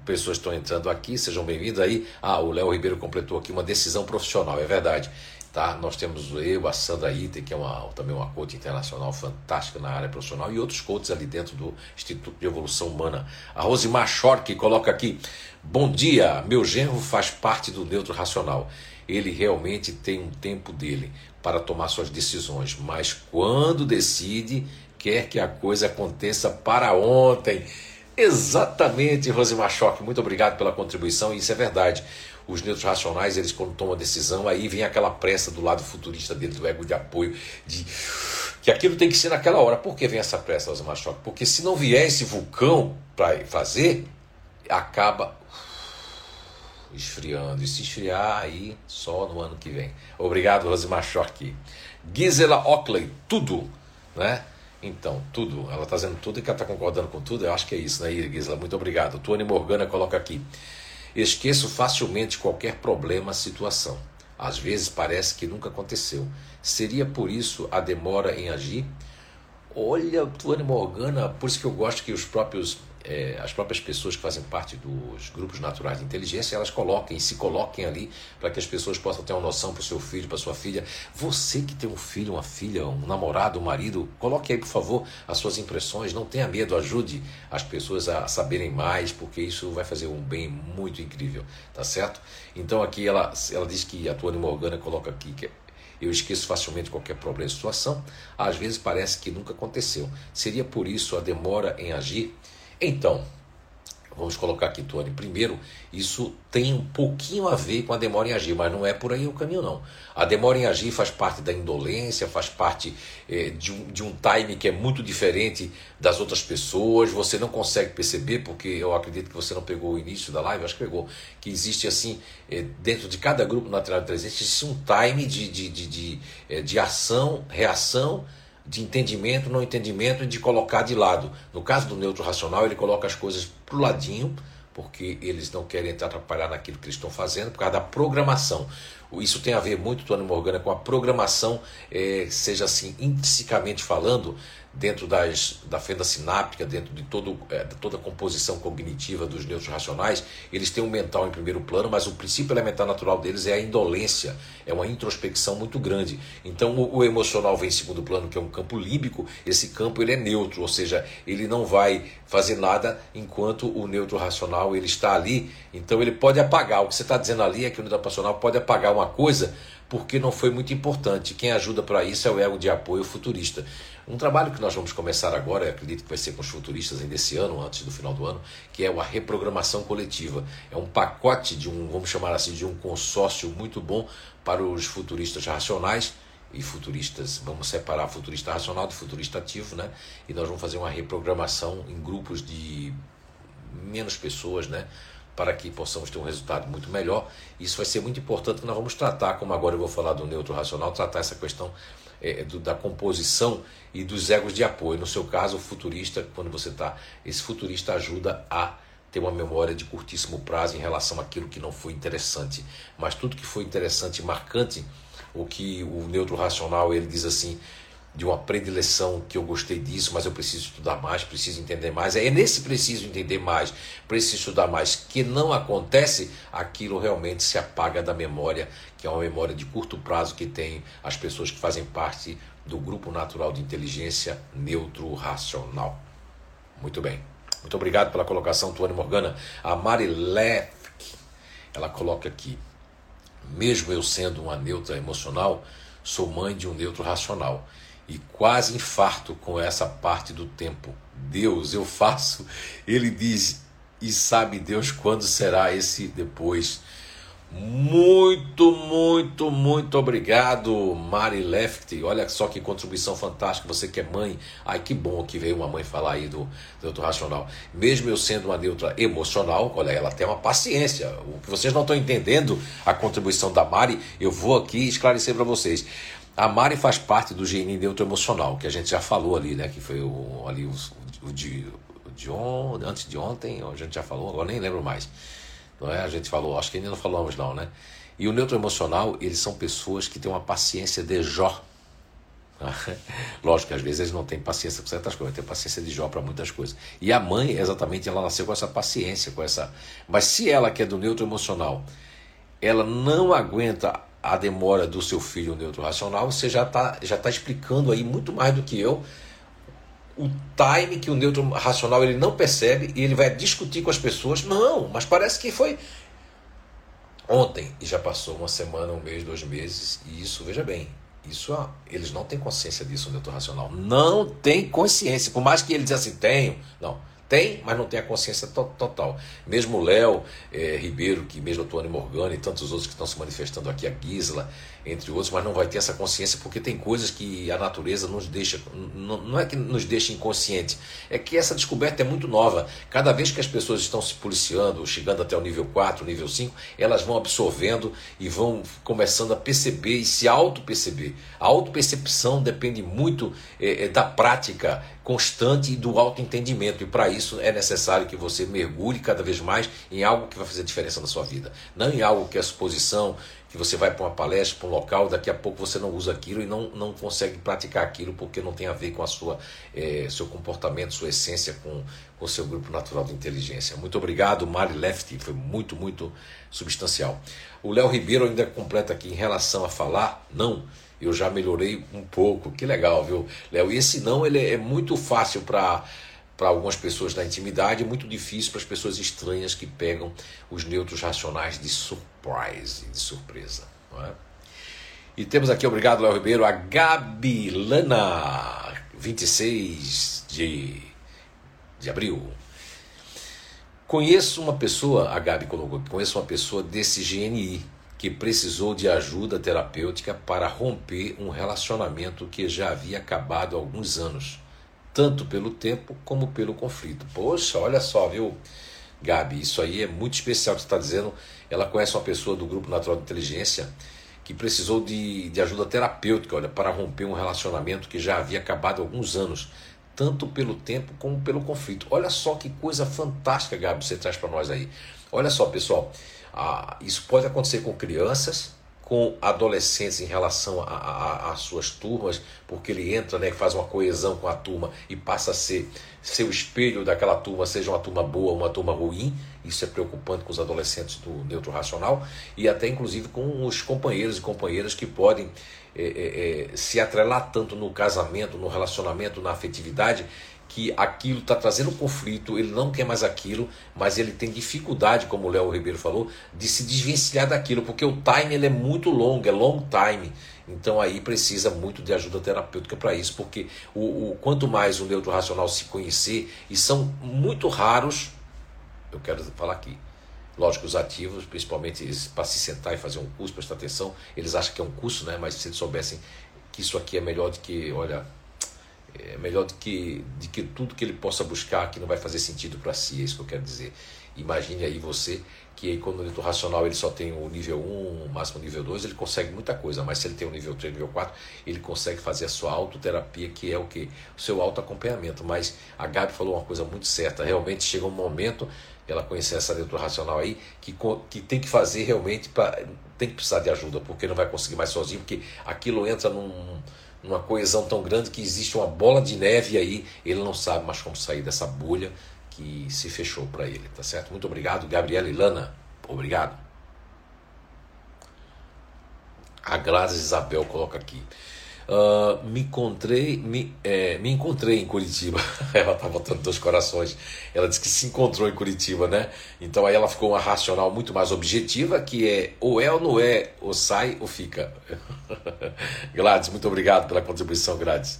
B: pessoas estão entrando aqui, sejam bem-vindos aí. Ah, o Léo Ribeiro completou aqui uma decisão profissional, é verdade. Tá? Nós temos eu, a Sandra Ita, que é uma, também uma coach internacional fantástica na área profissional, e outros coaches ali dentro do Instituto de Evolução Humana. A Rosimar Schork coloca aqui: Bom dia, meu genro faz parte do neutro racional. Ele realmente tem um tempo dele para tomar suas decisões, mas quando decide, quer que a coisa aconteça para ontem. Exatamente, Rosimar Choque, muito obrigado pela contribuição, isso é verdade. Os neutros racionais, eles quando tomam a decisão, aí vem aquela pressa do lado futurista dele, do ego de apoio, de que aquilo tem que ser naquela hora. Por que vem essa pressa, Rosimar Choque? Porque se não vier esse vulcão para fazer, acaba esfriando. E se esfriar, aí só no ano que vem. Obrigado, Rosimar Choque. Gisela Ockley, tudo, né? Então, tudo. Ela está dizendo tudo e que ela está concordando com tudo. Eu acho que é isso, né, Gisela? Muito obrigado. Tony Morgana coloca aqui. Esqueço facilmente qualquer problema, situação. Às vezes parece que nunca aconteceu. Seria por isso a demora em agir? Olha, Tony Morgana, por isso que eu gosto que os próprios é, as próprias pessoas que fazem parte dos grupos naturais de inteligência, elas coloquem, se coloquem ali para que as pessoas possam ter uma noção para o seu filho, para sua filha. Você que tem um filho, uma filha, um namorado, um marido, coloque aí, por favor, as suas impressões. Não tenha medo, ajude as pessoas a saberem mais, porque isso vai fazer um bem muito incrível, tá certo? Então aqui ela, ela diz que a Tony Morgana coloca aqui que eu esqueço facilmente qualquer problema ou situação. Às vezes parece que nunca aconteceu. Seria por isso a demora em agir? Então, vamos colocar aqui, Tony. Primeiro, isso tem um pouquinho a ver com a demora em agir, mas não é por aí o caminho, não. A demora em agir faz parte da indolência, faz parte eh, de, um, de um time que é muito diferente das outras pessoas. Você não consegue perceber, porque eu acredito que você não pegou o início da live, acho que pegou, que existe assim, eh, dentro de cada grupo natural de 300, existe um time de, de, de, de, eh, de ação, reação de entendimento, não entendimento e de colocar de lado. No caso do neutro racional, ele coloca as coisas para o ladinho, porque eles não querem atrapalhar naquilo que eles estão fazendo, por causa da programação. Isso tem a ver muito, Tony Morgana, com a programação, eh, seja assim, intrinsecamente falando, dentro das, da fenda sináptica, dentro de, todo, é, de toda a composição cognitiva dos neutros racionais, eles têm um mental em primeiro plano, mas o princípio elementar natural deles é a indolência, é uma introspecção muito grande. Então o, o, emocional vem em segundo plano, que é um campo límbico, esse campo ele é neutro, ou seja, ele não vai fazer nada enquanto o neutro racional ele está ali, então ele pode apagar. O que você está dizendo ali é que o neutro racional pode apagar uma coisa porque não foi muito importante. Quem ajuda para isso é o ego de apoio futurista. Um trabalho que nós vamos começar agora, acredito que vai ser com os futuristas ainda esse ano, antes do final do ano, que é a reprogramação coletiva. É um pacote de um, vamos chamar assim, de um consórcio muito bom para os futuristas racionais e futuristas, vamos separar futurista racional do futurista ativo, né? E nós vamos fazer uma reprogramação em grupos de menos pessoas, né? para que possamos ter um resultado muito melhor. Isso vai ser muito importante que nós vamos tratar, como agora eu vou falar do neutro racional, tratar essa questão é, do, da composição e dos egos de apoio. No seu caso, o futurista, quando você está, esse futurista ajuda a ter uma memória de curtíssimo prazo em relação àquilo que não foi interessante. Mas tudo que foi interessante e marcante o que o neutro racional ele diz assim, de uma predileção que eu gostei disso, mas eu preciso estudar mais, preciso entender mais. É nesse preciso entender mais, preciso estudar mais, que não acontece, aquilo realmente se apaga da memória, que é uma memória de curto prazo que tem as pessoas que fazem parte do grupo natural de inteligência neutro racional. Muito bem. Muito obrigado pela colocação, Tuane Morgana. A Mari Lefk, ela coloca aqui: mesmo eu sendo uma neutra emocional, sou mãe de um neutro racional e quase infarto com essa parte do tempo. Deus, eu faço. Ele diz, e sabe Deus quando será esse depois. Muito, muito, muito obrigado, Mari Left. Olha só que contribuição fantástica. Você que é mãe. Ai, que bom que veio uma mãe falar aí do neutro racional. Mesmo eu sendo uma neutra emocional, olha, ela tem uma paciência. O que vocês não estão entendendo, a contribuição da Mari, eu vou aqui esclarecer para vocês. A Mari faz parte do GN neutro emocional, que a gente já falou ali, né? Que foi o, ali o, o, de, o de antes de ontem, a gente já falou, agora nem lembro mais. Não é? A gente falou, acho que ainda não falamos não, né? E o neutro emocional, eles são pessoas que têm uma paciência de Jó. Lógico que às vezes eles não têm paciência com certas coisas, têm paciência de Jó para muitas coisas. E a mãe, exatamente, ela nasceu com essa paciência, com essa. Mas se ela que é do neutro emocional, ela não aguenta a demora do seu filho neutro racional, você já está já tá explicando aí muito mais do que eu o time que o neutro racional ele não percebe e ele vai discutir com as pessoas. Não, mas parece que foi ontem e já passou uma semana, um mês, dois meses e isso, veja bem, isso eles não têm consciência disso, o neutro racional. Não tem consciência, por mais que ele diz assim, tenho, não. Tem, mas não tem a consciência to total. Mesmo o Léo é, Ribeiro, que mesmo o Tony Morgano e tantos outros que estão se manifestando aqui, a Gisla, entre outros, mas não vai ter essa consciência porque tem coisas que a natureza nos deixa, não, não é que nos deixa inconsciente, é que essa descoberta é muito nova. Cada vez que as pessoas estão se policiando, chegando até o nível 4, nível 5, elas vão absorvendo e vão começando a perceber e se auto-perceber. A auto-percepção depende muito é, é, da prática constante e do autoentendimento. E para isso é necessário que você mergulhe cada vez mais em algo que vai fazer diferença na sua vida. Não em algo que é suposição, que você vai para uma palestra, para um local, daqui a pouco você não usa aquilo e não, não consegue praticar aquilo porque não tem a ver com a sua é, seu comportamento, sua essência com o seu grupo natural de inteligência. Muito obrigado, Mari Lefty, foi muito, muito substancial. O Léo Ribeiro ainda completa aqui em relação a falar, não eu já melhorei um pouco. Que legal, viu, Léo? E esse não ele é muito fácil para para algumas pessoas da intimidade, é muito difícil para as pessoas estranhas que pegam os neutros racionais de surprise, de surpresa. É? E temos aqui, obrigado, Léo Ribeiro, a Gabilana, 26 de, de abril. Conheço uma pessoa, a Gabi colocou, conheço uma pessoa desse GNI, que precisou de ajuda terapêutica para romper um relacionamento que já havia acabado há alguns anos, tanto pelo tempo como pelo conflito. Poxa, olha só, viu, Gabi, isso aí é muito especial que você está dizendo. Ela conhece uma pessoa do Grupo Natural de Inteligência que precisou de, de ajuda terapêutica olha, para romper um relacionamento que já havia acabado há alguns anos, tanto pelo tempo como pelo conflito. Olha só que coisa fantástica, Gabi, você traz para nós aí. Olha só, pessoal, ah, isso pode acontecer com crianças, com adolescentes em relação às suas turmas, porque ele entra, né, faz uma coesão com a turma e passa a ser seu espelho daquela turma, seja uma turma boa ou uma turma ruim. Isso é preocupante com os adolescentes do neutro racional e até inclusive com os companheiros e companheiras que podem é, é, se atrelar tanto no casamento, no relacionamento, na afetividade, que aquilo está trazendo conflito, ele não quer mais aquilo, mas ele tem dificuldade, como o Léo Ribeiro falou, de se desvencilhar daquilo, porque o time ele é muito longo, é long time. Então aí precisa muito de ajuda terapêutica para isso, porque o, o, quanto mais o neutro racional se conhecer, e são muito raros, eu quero falar aqui, lógico, os ativos, principalmente para se sentar e fazer um curso, prestar atenção, eles acham que é um curso, né? mas se eles soubessem que isso aqui é melhor do que, olha, é melhor do que, de que tudo que ele possa buscar que não vai fazer sentido para si, é isso que eu quero dizer. Imagine aí você que quando o racional ele só tem o nível 1, o máximo nível 2, ele consegue muita coisa, mas se ele tem o nível 3, nível 4, ele consegue fazer a sua autoterapia, que é o que? O seu autoacompanhamento. Mas a Gabi falou uma coisa muito certa, realmente chega um momento, ela conhecer essa neutro racional aí, que, que tem que fazer realmente, pra, tem que precisar de ajuda, porque não vai conseguir mais sozinho, porque aquilo entra num, numa coesão tão grande que existe uma bola de neve aí, ele não sabe mais como sair dessa bolha, que se fechou para ele, tá certo? Muito obrigado, Gabriela e Lana. Obrigado. A Gladys Isabel coloca aqui. Uh, me encontrei me, é, me encontrei em Curitiba. ela tá botando dois corações. Ela disse que se encontrou em Curitiba, né? Então aí ela ficou uma racional muito mais objetiva, que é ou é ou não é, ou sai ou fica. Gladys, muito obrigado pela contribuição, Gladys.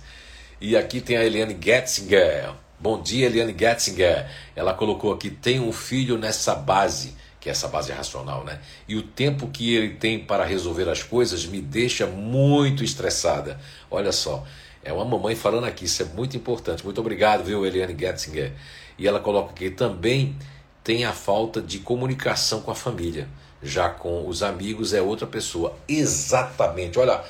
B: E aqui tem a Eliane Getzinger. Bom dia, Eliane Getzinger. Ela colocou aqui: tem um filho nessa base, que é essa base racional, né? E o tempo que ele tem para resolver as coisas me deixa muito estressada. Olha só, é uma mamãe falando aqui, isso é muito importante. Muito obrigado, viu, Eliane Getzinger. E ela coloca aqui também tem a falta de comunicação com a família. Já com os amigos é outra pessoa. Exatamente. Olha,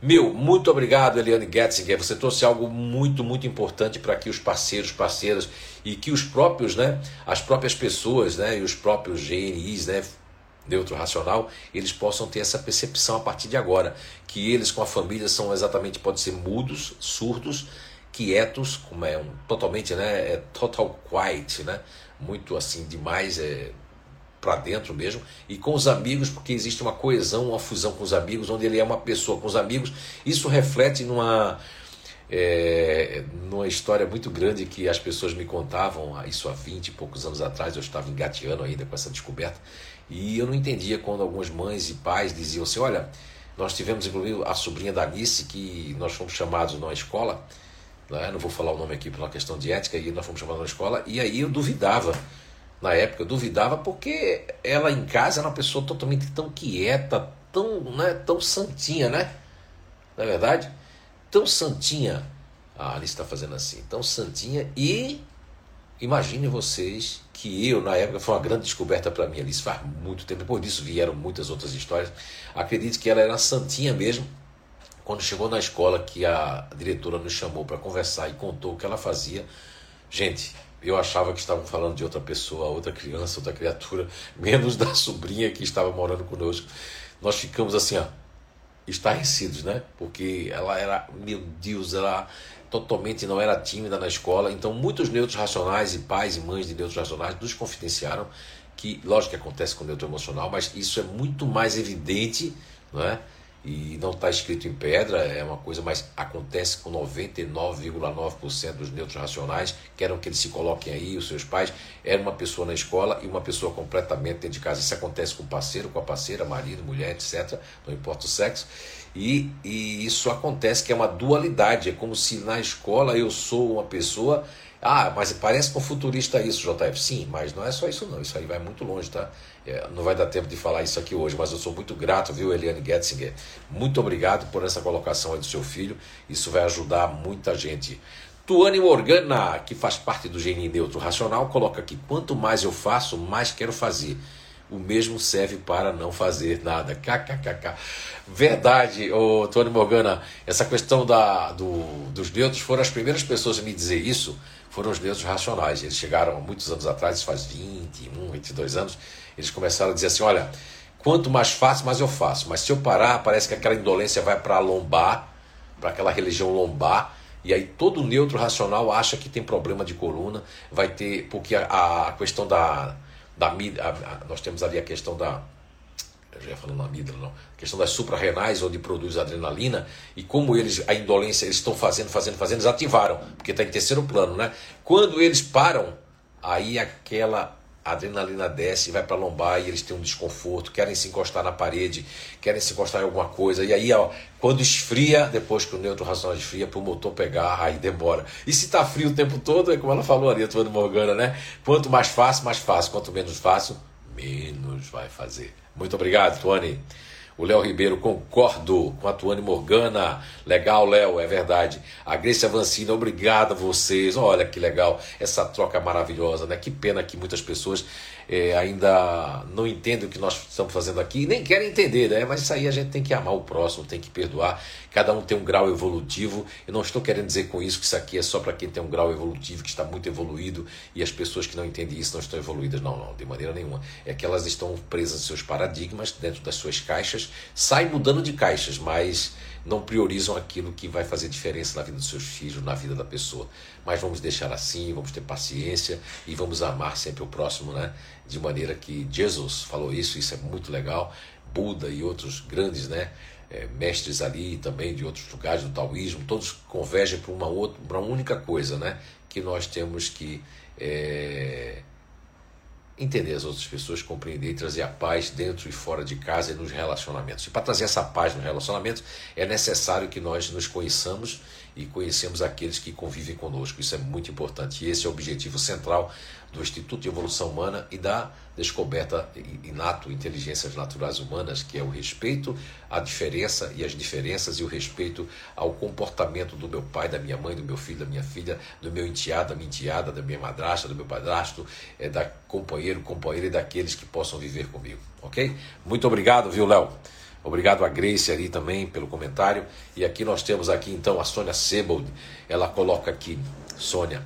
B: meu, muito obrigado, Eliane Getzinger. Você trouxe algo muito, muito importante para que os parceiros, parceiras e que os próprios, né, as próprias pessoas, né, e os próprios GNIs, né, neutro racional, eles possam ter essa percepção a partir de agora, que eles com a família são exatamente, pode ser mudos, surdos, quietos, como é um totalmente, né, é total quiet, né, muito assim demais, é para dentro mesmo, e com os amigos, porque existe uma coesão, uma fusão com os amigos, onde ele é uma pessoa com os amigos. Isso reflete numa, é, numa história muito grande que as pessoas me contavam, isso há 20 e poucos anos atrás, eu estava engateando ainda com essa descoberta, e eu não entendia quando algumas mães e pais diziam assim: olha, nós tivemos inclusive a sobrinha da Alice, que nós fomos chamados na escola, né? não vou falar o nome aqui por uma questão de ética, e nós fomos chamados na escola, e aí eu duvidava na época, eu duvidava porque ela em casa era uma pessoa totalmente tão quieta, tão, né, tão santinha, né? Não é verdade? Tão santinha. A Alice está fazendo assim, tão santinha e imagine vocês que eu, na época, foi uma grande descoberta para mim, Alice, faz muito tempo, depois disso vieram muitas outras histórias. Acredite que ela era santinha mesmo. Quando chegou na escola, que a diretora nos chamou para conversar e contou o que ela fazia, gente, eu achava que estavam falando de outra pessoa, outra criança, outra criatura, menos da sobrinha que estava morando conosco. Nós ficamos assim, ó, estarrecidos, né? Porque ela era, meu Deus, ela totalmente não era tímida na escola. Então, muitos neutros racionais e pais e mães de neutros racionais nos confidenciaram que, lógico que acontece com o neutro emocional, mas isso é muito mais evidente, não é? E não está escrito em pedra, é uma coisa, mas acontece com 99,9% dos neutros racionais, querem que eles se coloquem aí, os seus pais, era uma pessoa na escola e uma pessoa completamente dentro de casa. Isso acontece com o parceiro, com a parceira, marido, mulher, etc., não importa o sexo. E, e isso acontece que é uma dualidade, é como se na escola eu sou uma pessoa ah, mas parece com futurista isso, JF. Sim, mas não é só isso não. Isso aí vai muito longe, tá? É, não vai dar tempo de falar isso aqui hoje, mas eu sou muito grato, viu, Eliane Getzinger? Muito obrigado por essa colocação aí do seu filho. Isso vai ajudar muita gente. Tuane Morgana, que faz parte do GNI Neutro Racional, coloca aqui: quanto mais eu faço, mais quero fazer. O mesmo serve para não fazer nada. KKKK. Verdade, ô Tony Morgana, essa questão da, do, dos neutros foram as primeiras pessoas a me dizer isso foram os neutros racionais. Eles chegaram há muitos anos atrás, faz 21, 22 anos, eles começaram a dizer assim: olha, quanto mais faço, mais eu faço. Mas se eu parar, parece que aquela indolência vai para a lombar, para aquela religião lombar. E aí todo neutro racional acha que tem problema de coluna, vai ter, porque a, a questão da, da a, a, nós temos ali a questão da eu já ia falando amígdala, não. A questão das suprarrenais, onde produz adrenalina, e como eles, a indolência, eles estão fazendo, fazendo, fazendo, eles ativaram, porque está em terceiro plano, né? Quando eles param, aí aquela adrenalina desce vai para a lombar e eles têm um desconforto, querem se encostar na parede, querem se encostar em alguma coisa. E aí, ó, quando esfria, depois que o neutro racional esfria, para o motor pegar, aí demora. E se está frio o tempo todo, é como ela falou ali, a Tuane Morgana, né? Quanto mais fácil, mais fácil. Quanto menos fácil, menos vai fazer. Muito obrigado, Tony. O Léo Ribeiro, concordo com a Tuane Morgana. Legal, Léo, é verdade. A Grace Avancina, obrigado a vocês. Olha que legal essa troca maravilhosa, né? Que pena que muitas pessoas é, ainda não entendem o que nós estamos fazendo aqui, nem querem entender, né? Mas isso aí a gente tem que amar o próximo, tem que perdoar. Cada um tem um grau evolutivo. Eu não estou querendo dizer com isso que isso aqui é só para quem tem um grau evolutivo, que está muito evoluído, e as pessoas que não entendem isso não estão evoluídas. Não, não, de maneira nenhuma. É que elas estão presas em seus paradigmas, dentro das suas caixas, saem mudando de caixas, mas não priorizam aquilo que vai fazer diferença na vida dos seus filhos, na vida da pessoa. Mas vamos deixar assim, vamos ter paciência e vamos amar sempre o próximo, né? De maneira que Jesus falou isso, isso é muito legal. Buda e outros grandes, né? É, mestres ali também de outros lugares do taoísmo, todos convergem para uma outra, para uma única coisa, né? Que nós temos que é, entender as outras pessoas, compreender e trazer a paz dentro e fora de casa e nos relacionamentos. E para trazer essa paz nos relacionamentos, é necessário que nós nos conheçamos e conhecemos aqueles que convivem conosco. Isso é muito importante. E esse é o objetivo central do Instituto de Evolução Humana e da descoberta inato inteligências naturais humanas, que é o respeito à diferença e às diferenças e o respeito ao comportamento do meu pai, da minha mãe, do meu filho, da minha filha, do meu enteado, da minha enteada, da minha madrasta, do meu padrasto, é, da companheiro, companheira e daqueles que possam viver comigo, ok? Muito obrigado, viu, Léo? Obrigado a Grace ali também pelo comentário. E aqui nós temos aqui então a Sônia Sebold. Ela coloca aqui, Sônia.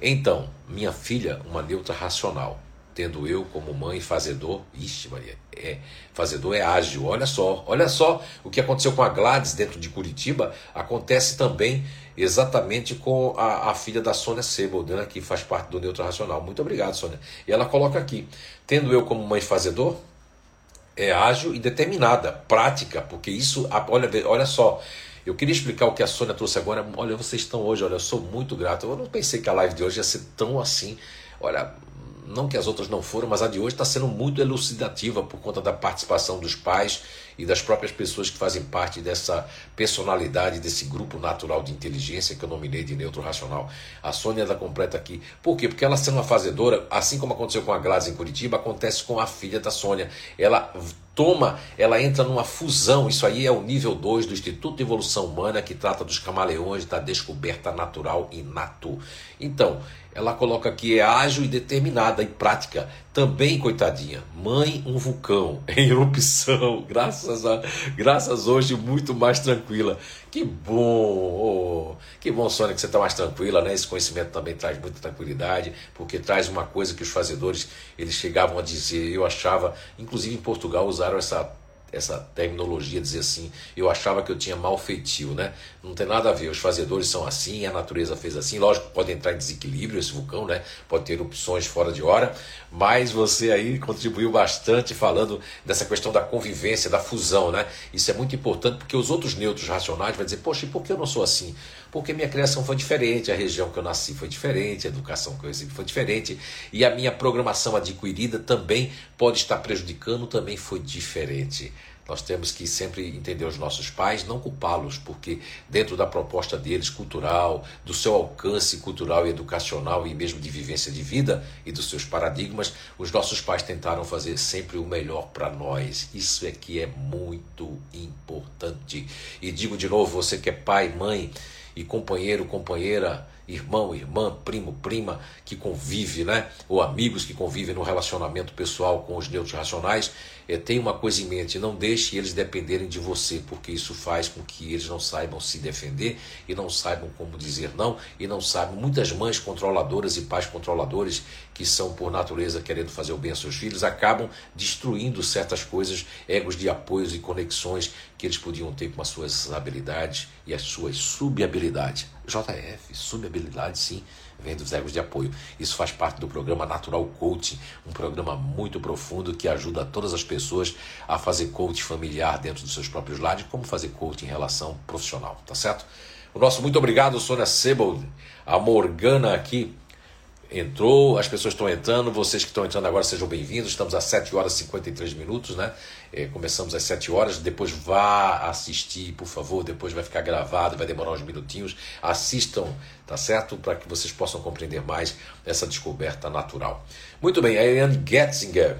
B: Então, minha filha, uma neutra racional, tendo eu como mãe fazedor, ixi Maria, é, fazedor é ágil, olha só, olha só o que aconteceu com a Gladys dentro de Curitiba, acontece também exatamente com a, a filha da Sônia Sebold, né, que faz parte do neutro racional. Muito obrigado, Sônia. E ela coloca aqui, tendo eu como mãe fazedor, é ágil e determinada, prática, porque isso, olha, olha só, eu queria explicar o que a Sônia trouxe agora. Olha, vocês estão hoje, olha, eu sou muito grato. Eu não pensei que a live de hoje ia ser tão assim. Olha, não que as outras não foram, mas a de hoje está sendo muito elucidativa por conta da participação dos pais e das próprias pessoas que fazem parte dessa personalidade, desse grupo natural de inteligência que eu nominei de neutro racional. A Sônia ela completa aqui. Por quê? Porque ela sendo uma fazedora, assim como aconteceu com a Gladys em Curitiba, acontece com a filha da Sônia. Ela toma, ela entra numa fusão. Isso aí é o nível 2 do Instituto de Evolução Humana, que trata dos camaleões da descoberta natural inato. Então, ela coloca que é ágil e determinada e prática. Também, coitadinha, mãe, um vulcão em erupção, graças a graças hoje muito mais tranquila. Que bom, oh, que bom, Sônia, que você está mais tranquila, né? Esse conhecimento também traz muita tranquilidade, porque traz uma coisa que os fazedores eles chegavam a dizer. Eu achava, inclusive em Portugal usaram essa essa terminologia, dizer assim, eu achava que eu tinha mal feitio, né? Não tem nada a ver, os fazedores são assim, a natureza fez assim, lógico, pode entrar em desequilíbrio esse vulcão, né? Pode ter erupções fora de hora, mas você aí contribuiu bastante falando dessa questão da convivência, da fusão, né? Isso é muito importante porque os outros neutros racionais vão dizer, poxa, e por que eu não sou assim? Porque minha criação foi diferente, a região que eu nasci foi diferente, a educação que eu recebi foi diferente, e a minha programação adquirida também pode estar prejudicando, também foi diferente. Nós temos que sempre entender os nossos pais, não culpá-los, porque dentro da proposta deles, cultural, do seu alcance cultural e educacional e mesmo de vivência de vida e dos seus paradigmas, os nossos pais tentaram fazer sempre o melhor para nós. Isso é que é muito importante. E digo de novo, você que é pai, mãe e companheiro, companheira, irmão, irmã, primo, prima que convive, né? Ou amigos que convivem no relacionamento pessoal com os neutros racionais, é, tenha uma coisa em mente, não deixe eles dependerem de você, porque isso faz com que eles não saibam se defender e não saibam como dizer não e não saibam. Muitas mães controladoras e pais controladores que são por natureza querendo fazer o bem aos seus filhos acabam destruindo certas coisas, egos de apoios e conexões que eles podiam ter com as suas habilidades e as suas subhabilidades. JF, subhabilidade sim vem dos egos de apoio. Isso faz parte do programa Natural Coaching, um programa muito profundo que ajuda todas as pessoas a fazer coaching familiar dentro dos seus próprios lares, como fazer coaching em relação profissional, tá certo? O nosso muito obrigado, Sônia Sebold, a Morgana aqui entrou, as pessoas estão entrando, vocês que estão entrando agora sejam bem-vindos. Estamos às 7 horas e 53 minutos, né? É, começamos às 7 horas. Depois vá assistir, por favor. Depois vai ficar gravado, vai demorar uns minutinhos. Assistam, tá certo? Para que vocês possam compreender mais essa descoberta natural. Muito bem, a Eliane Getzinger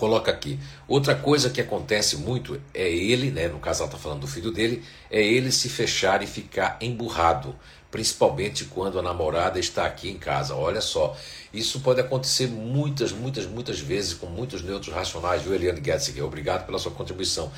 B: coloca aqui. Outra coisa que acontece muito é ele, né, no caso ela está falando do filho dele, é ele se fechar e ficar emburrado, principalmente quando a namorada está aqui em casa. Olha só, isso pode acontecer muitas, muitas, muitas vezes com muitos neutros racionais, viu, Eliane Getziger? Obrigado pela sua contribuição.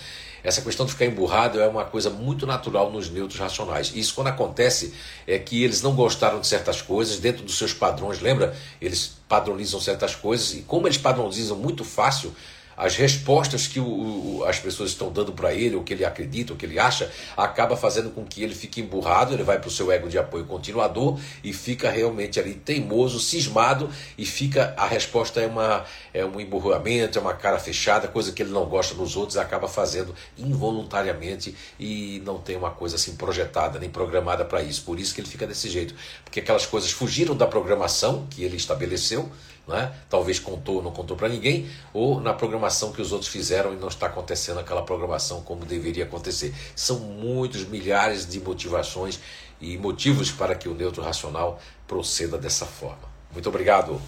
B: Essa questão de ficar emburrado é uma coisa muito natural nos neutros racionais. Isso quando acontece é que eles não gostaram de certas coisas dentro dos seus padrões. Lembra? Eles padronizam certas coisas e como eles padronizam muito fácil, as respostas que o, o, as pessoas estão dando para ele, o que ele acredita, o que ele acha, acaba fazendo com que ele fique emburrado, ele vai para o seu ego de apoio continuador e fica realmente ali teimoso, cismado e fica a resposta é uma é um emburramento, é uma cara fechada, coisa que ele não gosta nos outros, acaba fazendo involuntariamente e não tem uma coisa assim projetada nem programada para isso. Por isso que ele fica desse jeito, porque aquelas coisas fugiram da programação que ele estabeleceu né? talvez contou, não contou para ninguém, ou na programação que os outros fizeram e não está acontecendo aquela programação como deveria acontecer. São muitos milhares de motivações e motivos para que o neutro racional proceda dessa forma. Muito obrigado.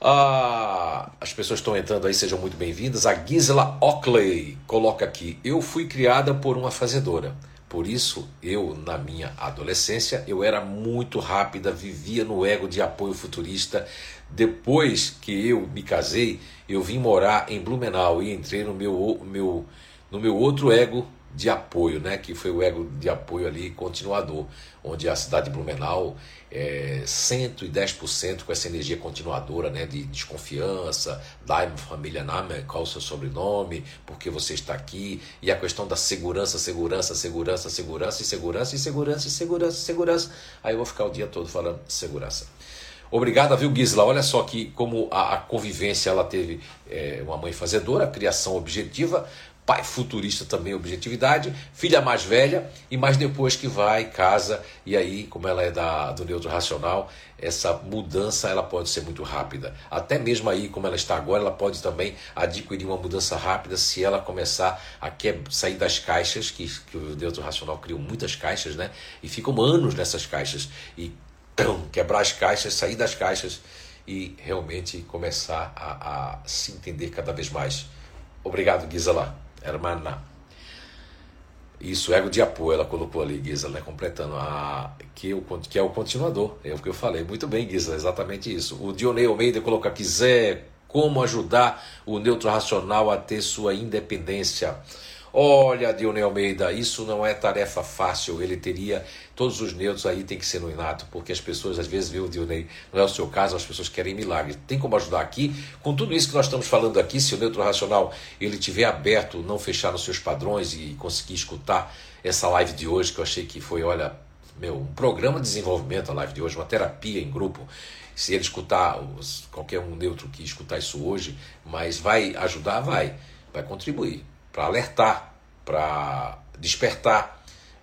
B: Ah, as pessoas estão entrando aí, sejam muito bem-vindas. A Gisela Ockley coloca aqui: Eu fui criada por uma fazedora. Por isso, eu, na minha adolescência, eu era muito rápida, vivia no ego de apoio futurista. Depois que eu me casei, eu vim morar em Blumenau e entrei no meu, meu, no meu outro ego de apoio, né? que foi o ego de apoio ali continuador, onde a cidade de Blumenau é 110% com essa energia continuadora né? de desconfiança, Daim família Name, qual o seu sobrenome, por que você está aqui, e a questão da segurança, segurança, segurança, segurança, e segurança, e segurança, e segurança, segurança. Aí eu vou ficar o dia todo falando segurança. Obrigado, viu, Gisela? Olha só que como a, a convivência ela teve é, uma mãe fazedora, criação objetiva, pai futurista também, objetividade, filha mais velha e mais depois que vai, casa, e aí, como ela é da, do neutro racional, essa mudança ela pode ser muito rápida. Até mesmo aí, como ela está agora, ela pode também adquirir uma mudança rápida se ela começar a quer, sair das caixas, que, que o neutro racional criou muitas caixas, né? E ficam anos nessas caixas. E tão, quebrar as caixas, sair das caixas e realmente começar a, a se entender cada vez mais. Obrigado, Gisela hermana. Isso, ego de apoio, ela colocou ali, Guisa, né, completando, a, que, que é o continuador, é o que eu falei. Muito bem, Guisa, exatamente isso. O Dionei Almeida coloca aqui, Zé, como ajudar o neutro racional a ter sua independência? Olha, Dionei Almeida, isso não é tarefa fácil. Ele teria todos os neutros aí tem que ser no inato, porque as pessoas às vezes, viu, Dionei, não é o seu caso, as pessoas querem milagre. Tem como ajudar aqui? Com tudo isso que nós estamos falando aqui, se o neutro racional ele tiver aberto, não fechar nos seus padrões e conseguir escutar essa live de hoje, que eu achei que foi, olha, meu, um programa de desenvolvimento a live de hoje, uma terapia em grupo. Se ele escutar, qualquer um neutro que escutar isso hoje, mas vai ajudar, vai, vai contribuir para alertar, para despertar,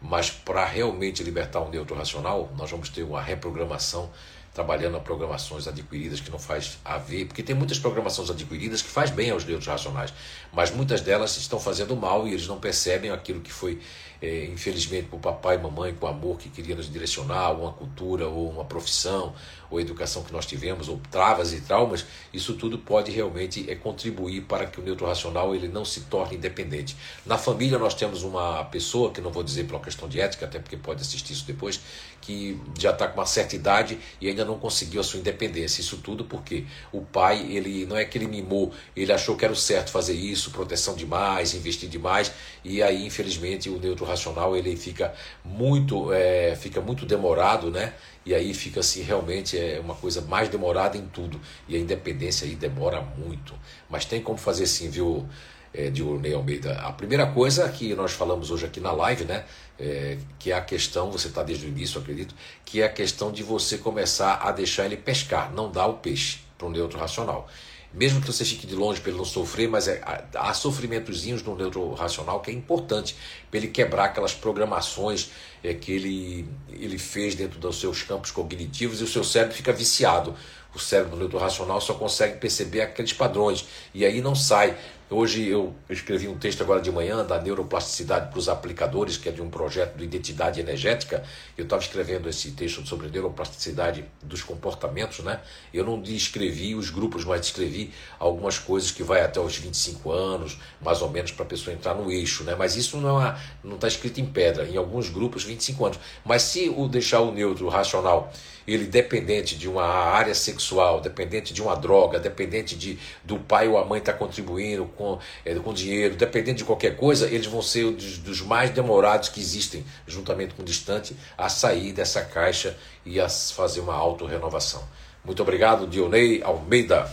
B: mas para realmente libertar o neutro racional, nós vamos ter uma reprogramação trabalhando a programações adquiridas que não faz a ver, porque tem muitas programações adquiridas que faz bem aos neutros racionais, mas muitas delas estão fazendo mal e eles não percebem aquilo que foi é, infelizmente, por papai e mamãe, com amor que queria nos direcionar, uma cultura ou uma profissão, ou educação que nós tivemos, ou travas e traumas, isso tudo pode realmente é, contribuir para que o neutro racional ele não se torne independente. Na família nós temos uma pessoa, que não vou dizer por uma questão de ética, até porque pode assistir isso depois, que já está com uma certa idade e ainda não conseguiu a sua independência. Isso tudo porque o pai, ele não é que ele mimou, ele achou que era o certo fazer isso, proteção demais, investir demais, e aí, infelizmente, o neutro racional ele fica muito, é, fica muito demorado, né? E aí fica assim, realmente é uma coisa mais demorada em tudo. E a independência aí demora muito. Mas tem como fazer sim, viu, é, Diurnei Almeida? A primeira coisa que nós falamos hoje aqui na live, né? É, que é a questão, você está desde o início, acredito, que é a questão de você começar a deixar ele pescar, não dar o peixe para o neutro racional mesmo que você fique de longe para ele não sofrer, mas é, há sofrimentozinhos no neutro racional que é importante para ele quebrar aquelas programações é, que ele, ele fez dentro dos seus campos cognitivos e o seu cérebro fica viciado. O cérebro neutro racional só consegue perceber aqueles padrões e aí não sai. Hoje eu escrevi um texto agora de manhã da neuroplasticidade para os aplicadores, que é de um projeto de identidade energética. Eu estava escrevendo esse texto sobre neuroplasticidade dos comportamentos, né? Eu não descrevi os grupos, mas descrevi algumas coisas que vai até os 25 anos, mais ou menos, para a pessoa entrar no eixo, né? Mas isso não é, não está escrito em pedra. Em alguns grupos, 25 anos. Mas se o deixar o neutro racional ele dependente de uma área sexual, dependente de uma droga, dependente de do pai ou a mãe estar tá contribuindo com, é, com dinheiro, dependente de qualquer coisa, eles vão ser dos, dos mais demorados que existem, juntamente com o distante, a sair dessa caixa e a fazer uma autorrenovação. Muito obrigado, Dionei Almeida.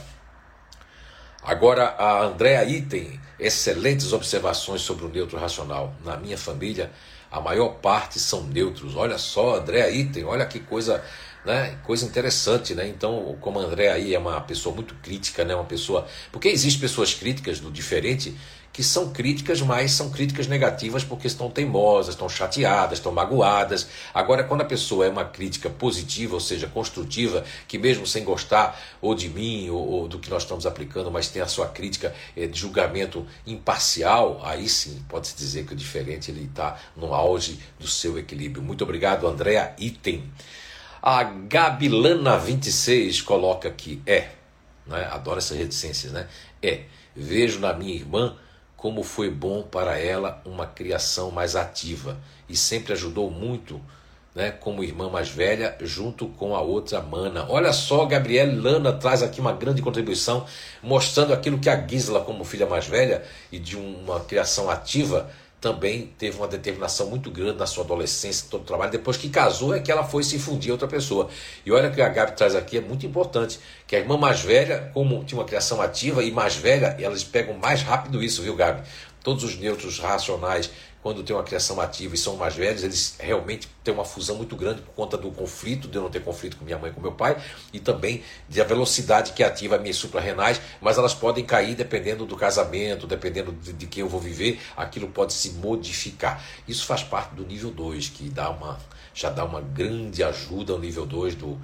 B: Agora a Andréa Item, excelentes observações sobre o neutro racional. Na minha família, a maior parte são neutros. Olha só, Andréa Item, olha que coisa né? Coisa interessante, né? Então, como o André aí é uma pessoa muito crítica, né? Uma pessoa, porque existem pessoas críticas do diferente que são críticas, mas são críticas negativas porque estão teimosas, estão chateadas, estão magoadas. Agora, quando a pessoa é uma crítica positiva, ou seja, construtiva, que mesmo sem gostar ou de mim ou, ou do que nós estamos aplicando, mas tem a sua crítica é, de julgamento imparcial, aí sim pode-se dizer que o diferente ele está no auge do seu equilíbrio. Muito obrigado, Andréa Item. A Gabilana26 coloca aqui, é, né? adoro essas reticências, né? É, vejo na minha irmã como foi bom para ela uma criação mais ativa e sempre ajudou muito, né, como irmã mais velha, junto com a outra mana. Olha só, Gabriela Lana traz aqui uma grande contribuição, mostrando aquilo que a Gisela, como filha mais velha e de uma criação ativa, também teve uma determinação muito grande na sua adolescência, todo o trabalho. Depois que casou, é que ela foi se fundir a outra pessoa. E olha que a Gabi traz aqui, é muito importante, que a irmã mais velha, como tinha uma criação ativa e mais velha, elas pegam mais rápido isso, viu, Gabi? Todos os neutros racionais quando tem uma criação ativa e são mais velhos, eles realmente têm uma fusão muito grande por conta do conflito, de eu não ter conflito com minha mãe e com meu pai, e também da velocidade que ativa minhas suprarrenais, mas elas podem cair dependendo do casamento, dependendo de, de quem eu vou viver, aquilo pode se modificar. Isso faz parte do nível 2, que dá uma, já dá uma grande ajuda ao nível 2 do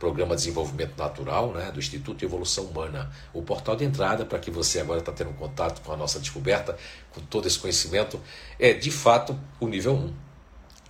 B: Programa de Desenvolvimento Natural né, do Instituto de Evolução Humana. O portal de entrada para que você agora está tendo contato com a nossa descoberta, com todo esse conhecimento, é de fato o nível 1.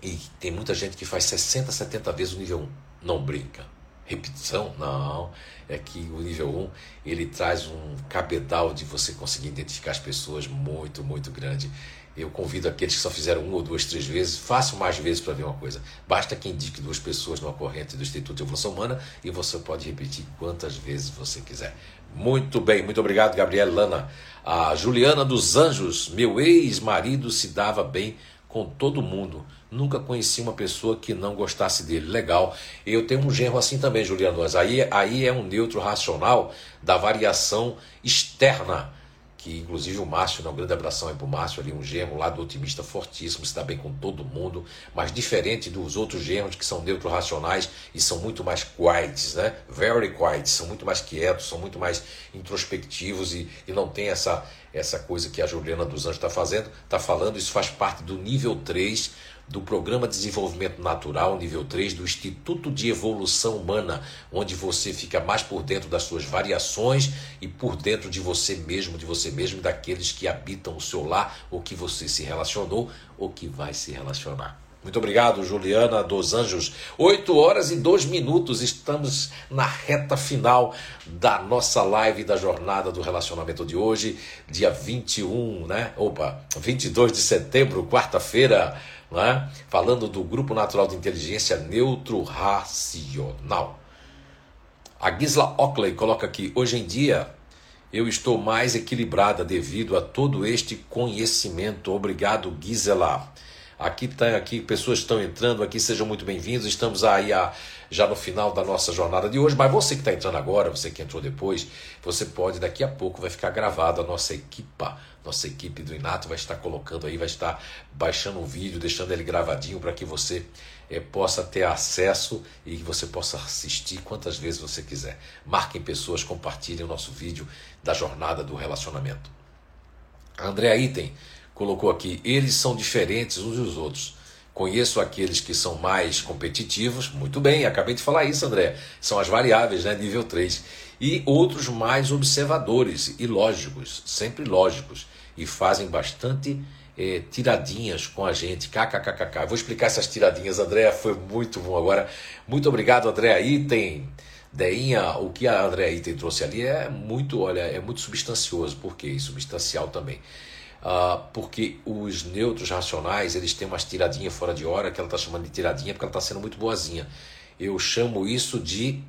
B: E tem muita gente que faz 60, 70 vezes o nível 1. Não brinca. Repetição? Não. É que o nível 1 ele traz um cabedal de você conseguir identificar as pessoas muito, muito grande. Eu convido aqueles que só fizeram uma ou duas, três vezes, façam mais vezes para ver uma coisa. Basta que indique duas pessoas numa corrente do Instituto de Evolução Humana e você pode repetir quantas vezes você quiser. Muito bem, muito obrigado, Gabriela Lana. A Juliana dos Anjos, meu ex-marido se dava bem com todo mundo. Nunca conheci uma pessoa que não gostasse dele. Legal. Eu tenho um genro assim também, Juliana. Aí, aí é um neutro racional da variação externa que inclusive o Márcio, né, um grande abração aí pro Márcio ali, um gemo lá do otimista fortíssimo, está bem com todo mundo, mas diferente dos outros gemos que são neutro-racionais e são muito mais quiets, né? Very quiet, são muito mais quietos, são muito mais introspectivos e, e não tem essa, essa coisa que a Juliana dos Anjos está fazendo, está falando, isso faz parte do nível 3 do Programa de Desenvolvimento Natural, nível 3, do Instituto de Evolução Humana, onde você fica mais por dentro das suas variações e por dentro de você mesmo, de você mesmo e daqueles que habitam o seu lar, ou que você se relacionou, ou que vai se relacionar. Muito obrigado, Juliana dos Anjos. 8 horas e 2 minutos, estamos na reta final da nossa live da jornada do relacionamento de hoje, dia 21, né? Opa, 22 de setembro, quarta-feira né? falando do Grupo Natural de Inteligência Neutro Racional. A Gisla Ockley coloca aqui: hoje em dia eu estou mais equilibrada devido a todo este conhecimento. Obrigado, Gisela. Aqui tá, aqui pessoas estão entrando aqui, sejam muito bem-vindos. Estamos aí a, já no final da nossa jornada de hoje, mas você que está entrando agora, você que entrou depois, você pode daqui a pouco vai ficar gravado a nossa equipa nossa equipe do Inato vai estar colocando aí, vai estar baixando um vídeo, deixando ele gravadinho para que você é, possa ter acesso e que você possa assistir quantas vezes você quiser. Marquem pessoas, compartilhem o nosso vídeo da jornada do relacionamento. A Andrea Item colocou aqui: eles são diferentes uns dos outros. Conheço aqueles que são mais competitivos, muito bem, acabei de falar isso, André. São as variáveis, né? Nível 3. E outros mais observadores e lógicos, sempre lógicos, e fazem bastante é, tiradinhas com a gente. KKKKK. Vou explicar essas tiradinhas, André. Foi muito bom agora. Muito obrigado, André. Item. Deinha, o que a André Item trouxe ali é muito, olha, é muito substancioso. Por quê? E substancial também. Uh, porque os neutros racionais eles têm umas tiradinhas fora de hora que ela está chamando de tiradinha porque ela está sendo muito boazinha. Eu chamo isso de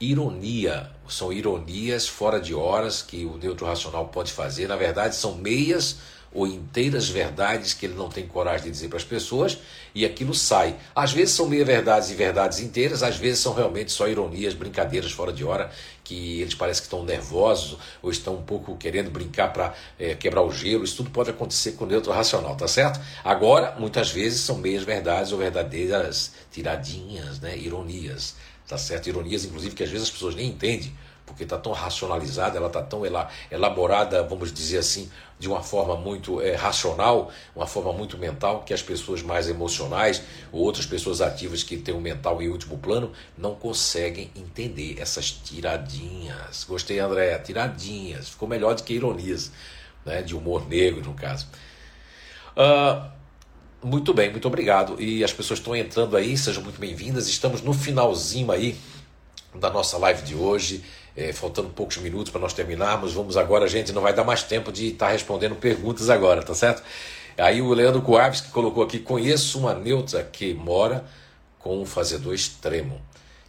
B: ironia. São ironias fora de horas que o neutro racional pode fazer. Na verdade, são meias ou inteiras verdades que ele não tem coragem de dizer para as pessoas e aquilo sai. Às vezes são meia verdades e verdades inteiras, às vezes são realmente só ironias, brincadeiras fora de hora que eles parecem que estão nervosos ou estão um pouco querendo brincar para é, quebrar o gelo. Isso tudo pode acontecer com o neutro racional, tá certo? Agora, muitas vezes são meias verdades ou verdadeiras tiradinhas, né, ironias, tá certo? Ironias, inclusive, que às vezes as pessoas nem entendem porque está tão racionalizada, ela está tão elaborada, vamos dizer assim, de uma forma muito é, racional, uma forma muito mental, que as pessoas mais emocionais ou outras pessoas ativas que têm o um mental em último plano não conseguem entender essas tiradinhas. Gostei, André, tiradinhas. Ficou melhor do que ironias, né, de humor negro, no caso. Uh, muito bem, muito obrigado. E as pessoas estão entrando aí, sejam muito bem-vindas. Estamos no finalzinho aí da nossa live de hoje é, faltando poucos minutos para nós terminarmos. Vamos agora, gente, não vai dar mais tempo de estar tá respondendo perguntas agora, tá certo? Aí o Leandro Coaves que colocou aqui: conheço uma neutra que mora com um fazedor extremo.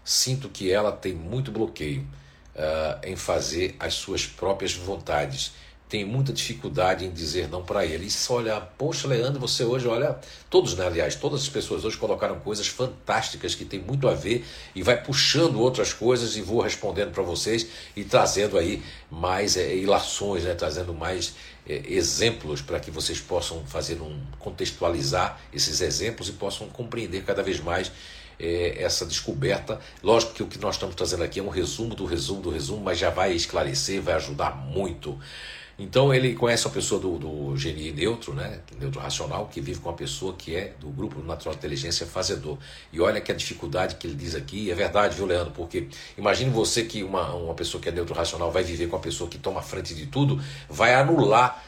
B: Sinto que ela tem muito bloqueio uh, em fazer as suas próprias vontades tem muita dificuldade em dizer não para ele. E se olha, poxa, Leandro, você hoje, olha, todos, né, aliás, todas as pessoas hoje colocaram coisas fantásticas que tem muito a ver e vai puxando outras coisas e vou respondendo para vocês e trazendo aí mais é, ilações, né, trazendo mais é, exemplos para que vocês possam fazer um contextualizar esses exemplos e possam compreender cada vez mais é, essa descoberta. Lógico que o que nós estamos trazendo aqui é um resumo do resumo do resumo, mas já vai esclarecer, vai ajudar muito. Então ele conhece a pessoa do, do genie neutro, né, neutro racional, que vive com uma pessoa que é do grupo natural inteligência fazedor. E olha que a dificuldade que ele diz aqui é verdade, viu, Leandro? Porque imagine você que uma, uma pessoa que é neutro racional vai viver com uma pessoa que toma frente de tudo, vai anular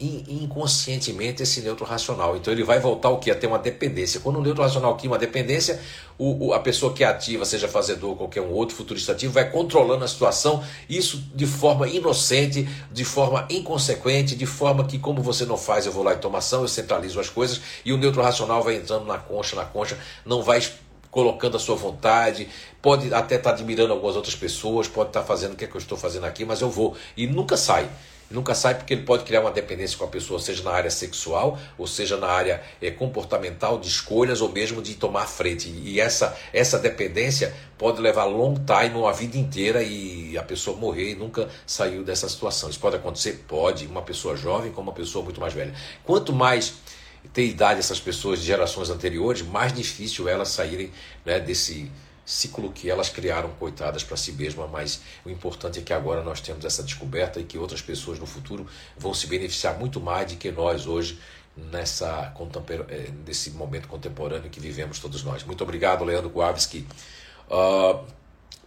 B: inconscientemente esse neutro racional. Então ele vai voltar o que? A ter uma dependência. Quando o neutro racional cria uma dependência, o, o, a pessoa que é ativa, seja fazedor ou qualquer um outro futurista ativo, vai controlando a situação, isso de forma inocente, de forma inconsequente, de forma que, como você não faz, eu vou lá e tomo ação, eu centralizo as coisas, e o neutro racional vai entrando na concha, na concha, não vai colocando a sua vontade, pode até estar tá admirando algumas outras pessoas, pode estar tá fazendo o que, é que eu estou fazendo aqui, mas eu vou. E nunca sai. Nunca sai porque ele pode criar uma dependência com a pessoa, seja na área sexual, ou seja na área é, comportamental, de escolhas, ou mesmo de tomar frente. E essa, essa dependência pode levar long time, uma vida inteira, e a pessoa morrer e nunca saiu dessa situação. Isso pode acontecer? Pode, uma pessoa jovem com uma pessoa muito mais velha. Quanto mais tem idade essas pessoas de gerações anteriores, mais difícil elas saírem né, desse ciclo que elas criaram, coitadas para si mesmas, mas o importante é que agora nós temos essa descoberta e que outras pessoas no futuro vão se beneficiar muito mais do que nós hoje nessa eh, nesse momento contemporâneo que vivemos todos nós. Muito obrigado, Leandro Guavski. Uh,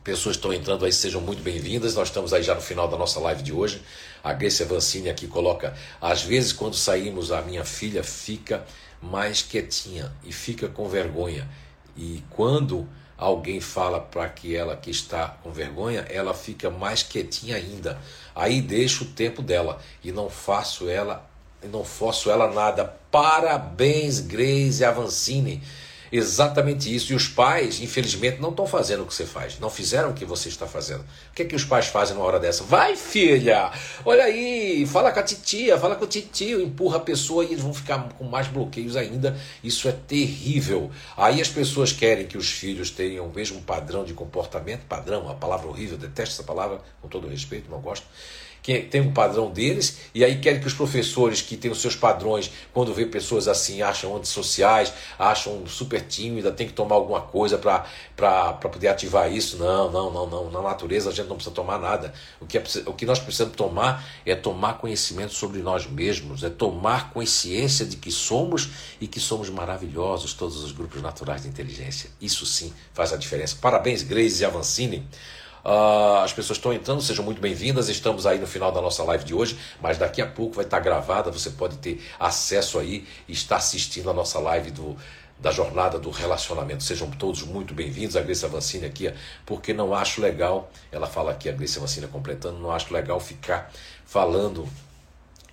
B: pessoas estão entrando aí, sejam muito bem-vindas. Nós estamos aí já no final da nossa live de hoje. A Grace Avancini aqui coloca: às vezes, quando saímos, a minha filha fica mais quietinha e fica com vergonha. E quando alguém fala para que ela que está com vergonha, ela fica mais quietinha ainda. Aí deixo o tempo dela e não faço ela, não forço ela nada. Parabéns, Grace Avancini. Exatamente isso. E os pais, infelizmente, não estão fazendo o que você faz. Não fizeram o que você está fazendo. O que é que os pais fazem numa hora dessa? Vai, filha! Olha aí, fala com a titia, fala com o titio, empurra a pessoa e eles vão ficar com mais bloqueios ainda. Isso é terrível. Aí as pessoas querem que os filhos tenham o mesmo padrão de comportamento. Padrão, uma palavra horrível, detesto essa palavra, com todo respeito, não gosto que tem um padrão deles, e aí querem que os professores que têm os seus padrões, quando vê pessoas assim, acham antissociais, acham super tímida, tem que tomar alguma coisa para poder ativar isso. Não, não, não, não. Na natureza a gente não precisa tomar nada. O que, é, o que nós precisamos tomar é tomar conhecimento sobre nós mesmos, é tomar consciência de que somos e que somos maravilhosos, todos os grupos naturais de inteligência. Isso sim faz a diferença. Parabéns, Grace e Avancini. Uh, as pessoas estão entrando, sejam muito bem-vindas. Estamos aí no final da nossa live de hoje, mas daqui a pouco vai estar gravada. Você pode ter acesso aí e estar assistindo a nossa live do, da jornada do relacionamento. Sejam todos muito bem-vindos. A Grécia Vancini aqui, porque não acho legal, ela fala aqui, a Grécia Vancini completando, não acho legal ficar falando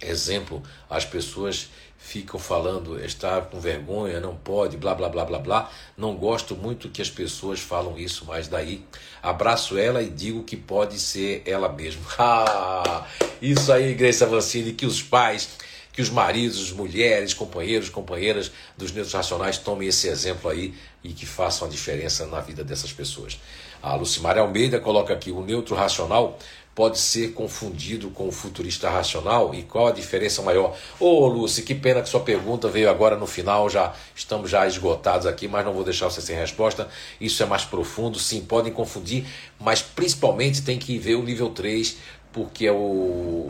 B: exemplo, as pessoas ficam falando, está com vergonha, não pode, blá blá blá blá blá. Não gosto muito que as pessoas falam isso, mas daí abraço ela e digo que pode ser ela mesma. Ah, isso aí, Grace Avancini, que os pais, que os maridos, mulheres, companheiros, companheiras dos neutros racionais tomem esse exemplo aí e que façam a diferença na vida dessas pessoas. A Lucimar Almeida coloca aqui o neutro racional pode ser confundido com o futurista racional? E qual a diferença maior? Ô oh, Lúcia, que pena que sua pergunta veio agora no final, já estamos já esgotados aqui, mas não vou deixar você sem resposta. Isso é mais profundo, sim, podem confundir, mas principalmente tem que ver o nível 3, porque é o,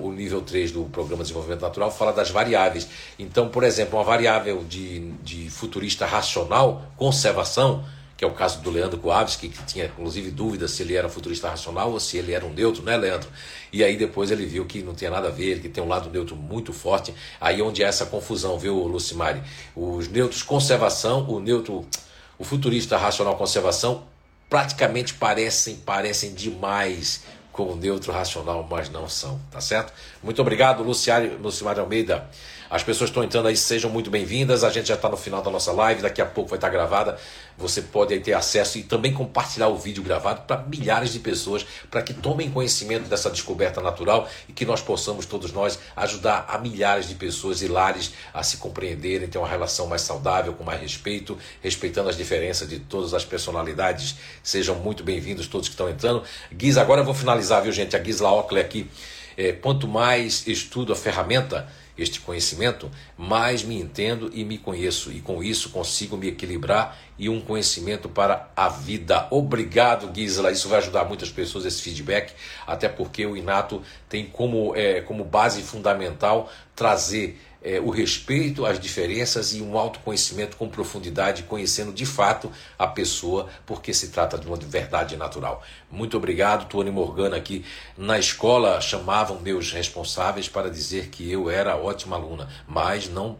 B: o nível 3 do Programa de Desenvolvimento Natural fala das variáveis. Então, por exemplo, uma variável de, de futurista racional, conservação, que é o caso do Leandro Kowalski, que tinha inclusive dúvidas se ele era futurista racional ou se ele era um neutro, né, Leandro? E aí depois ele viu que não tinha nada a ver, que tem um lado neutro muito forte. Aí onde é essa confusão, viu, Lucimari? Os neutros conservação, o neutro, o futurista racional conservação, praticamente parecem, parecem demais com o neutro racional, mas não são, tá certo? Muito obrigado, Luciário, Lucimari Almeida. As pessoas estão entrando aí, sejam muito bem-vindas. A gente já está no final da nossa live, daqui a pouco vai estar tá gravada. Você pode ter acesso e também compartilhar o vídeo gravado para milhares de pessoas, para que tomem conhecimento dessa descoberta natural e que nós possamos, todos nós, ajudar a milhares de pessoas e lares a se compreenderem, ter uma relação mais saudável, com mais respeito, respeitando as diferenças de todas as personalidades. Sejam muito bem-vindos todos que estão entrando. Guiz, agora eu vou finalizar, viu, gente? A Gisla Ockler aqui. É, quanto mais estudo a ferramenta, este conhecimento, mais me entendo e me conheço, e com isso consigo me equilibrar e um conhecimento para a vida. Obrigado, Gisela. Isso vai ajudar muitas pessoas esse feedback, até porque o Inato tem como, é, como base fundamental trazer é, o respeito às diferenças e um autoconhecimento com profundidade, conhecendo de fato a pessoa, porque se trata de uma verdade natural. Muito obrigado, Tony Morgana aqui. Na escola chamavam meus responsáveis para dizer que eu era ótima aluna, mas não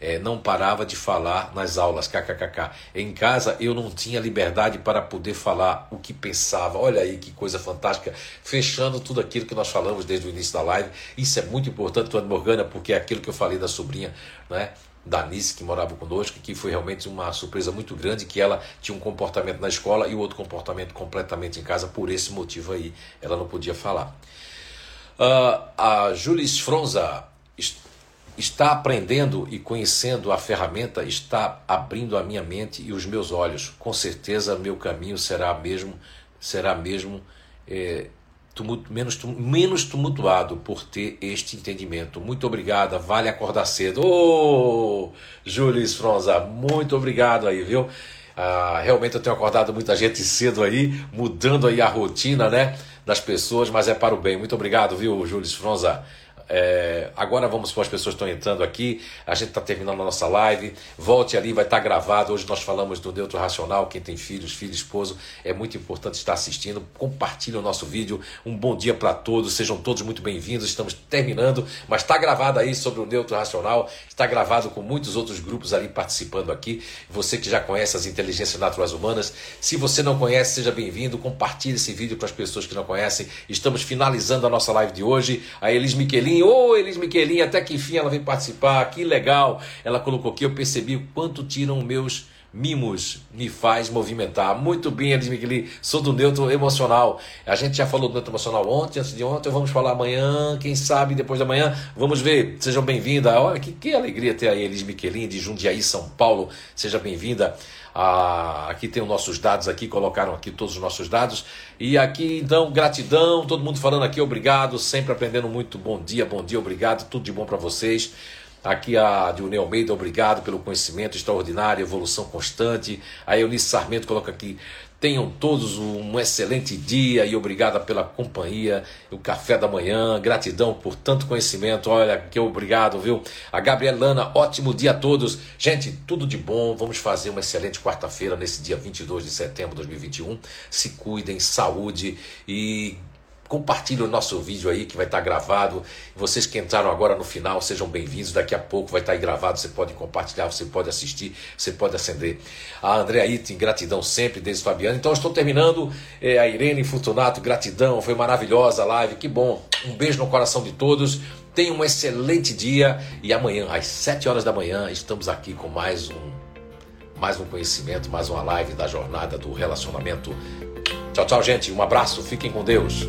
B: é, não parava de falar nas aulas, kkkk. Em casa eu não tinha liberdade para poder falar o que pensava. Olha aí que coisa fantástica, fechando tudo aquilo que nós falamos desde o início da live. Isso é muito importante, Tony Morgana, porque é aquilo que eu falei da sobrinha, né? da Nice, que morava conosco, que foi realmente uma surpresa muito grande, que ela tinha um comportamento na escola e outro comportamento completamente em casa, por esse motivo aí, ela não podia falar. Uh, a Julis Fronza Está aprendendo e conhecendo a ferramenta está abrindo a minha mente e os meus olhos. Com certeza meu caminho será mesmo será mesmo é, tumultu, menos, menos tumultuado por ter este entendimento. Muito obrigada, vale acordar cedo. Ô, oh, Júlio Fronza, muito obrigado aí, viu? Ah, realmente eu tenho acordado muita gente cedo aí, mudando aí a rotina, né, das pessoas, mas é para o bem. Muito obrigado, viu, Júlio Fronza? É, agora vamos para as pessoas que estão entrando aqui. A gente está terminando a nossa live. Volte ali, vai estar tá gravado. Hoje nós falamos do neutro racional. Quem tem filhos, filho, esposo, é muito importante estar assistindo. Compartilhe o nosso vídeo. Um bom dia para todos. Sejam todos muito bem-vindos. Estamos terminando, mas está gravado aí sobre o neutro racional. Está gravado com muitos outros grupos ali participando aqui. Você que já conhece as inteligências naturais humanas, se você não conhece, seja bem-vindo. Compartilhe esse vídeo para as pessoas que não conhecem. Estamos finalizando a nossa live de hoje. A Elis Miquelin Miquelin, ô oh, Elis Miquelin, até que enfim ela vem participar, que legal. Ela colocou aqui, eu percebi o quanto tiram meus mimos me faz movimentar. Muito bem, Elis Miquelin, sou do neutro emocional. A gente já falou do neutro emocional ontem, antes de ontem, vamos falar amanhã, quem sabe depois da manhã, vamos ver. Sejam bem-vindas. Olha que, que alegria ter a Elis Miquelin de Jundiaí, São Paulo. Seja bem-vinda. Ah, aqui tem os nossos dados aqui, colocaram aqui todos os nossos dados. E aqui, então, gratidão, todo mundo falando aqui, obrigado, sempre aprendendo muito. Bom dia, bom dia, obrigado, tudo de bom para vocês. Aqui a Dionel Almeida, obrigado pelo conhecimento extraordinário, evolução constante. A Eunice Sarmento coloca aqui, Tenham todos um excelente dia e obrigada pela companhia, o café da manhã, gratidão por tanto conhecimento. Olha, que obrigado, viu? A Gabriela Lana, ótimo dia a todos. Gente, tudo de bom. Vamos fazer uma excelente quarta-feira nesse dia 22 de setembro de 2021. Se cuidem, saúde e Compartilhe o nosso vídeo aí que vai estar gravado. Vocês que entraram agora no final, sejam bem-vindos. Daqui a pouco vai estar aí gravado. Você pode compartilhar, você pode assistir, você pode acender. A Andréa Item, gratidão sempre, desde Fabiano. Então, estou terminando. É, a Irene Fortunato, gratidão. Foi maravilhosa a live, que bom. Um beijo no coração de todos. Tenha um excelente dia. E amanhã, às 7 horas da manhã, estamos aqui com mais um. Mais um conhecimento, mais uma live da jornada do relacionamento. Tchau, tchau, gente. Um abraço. Fiquem com Deus.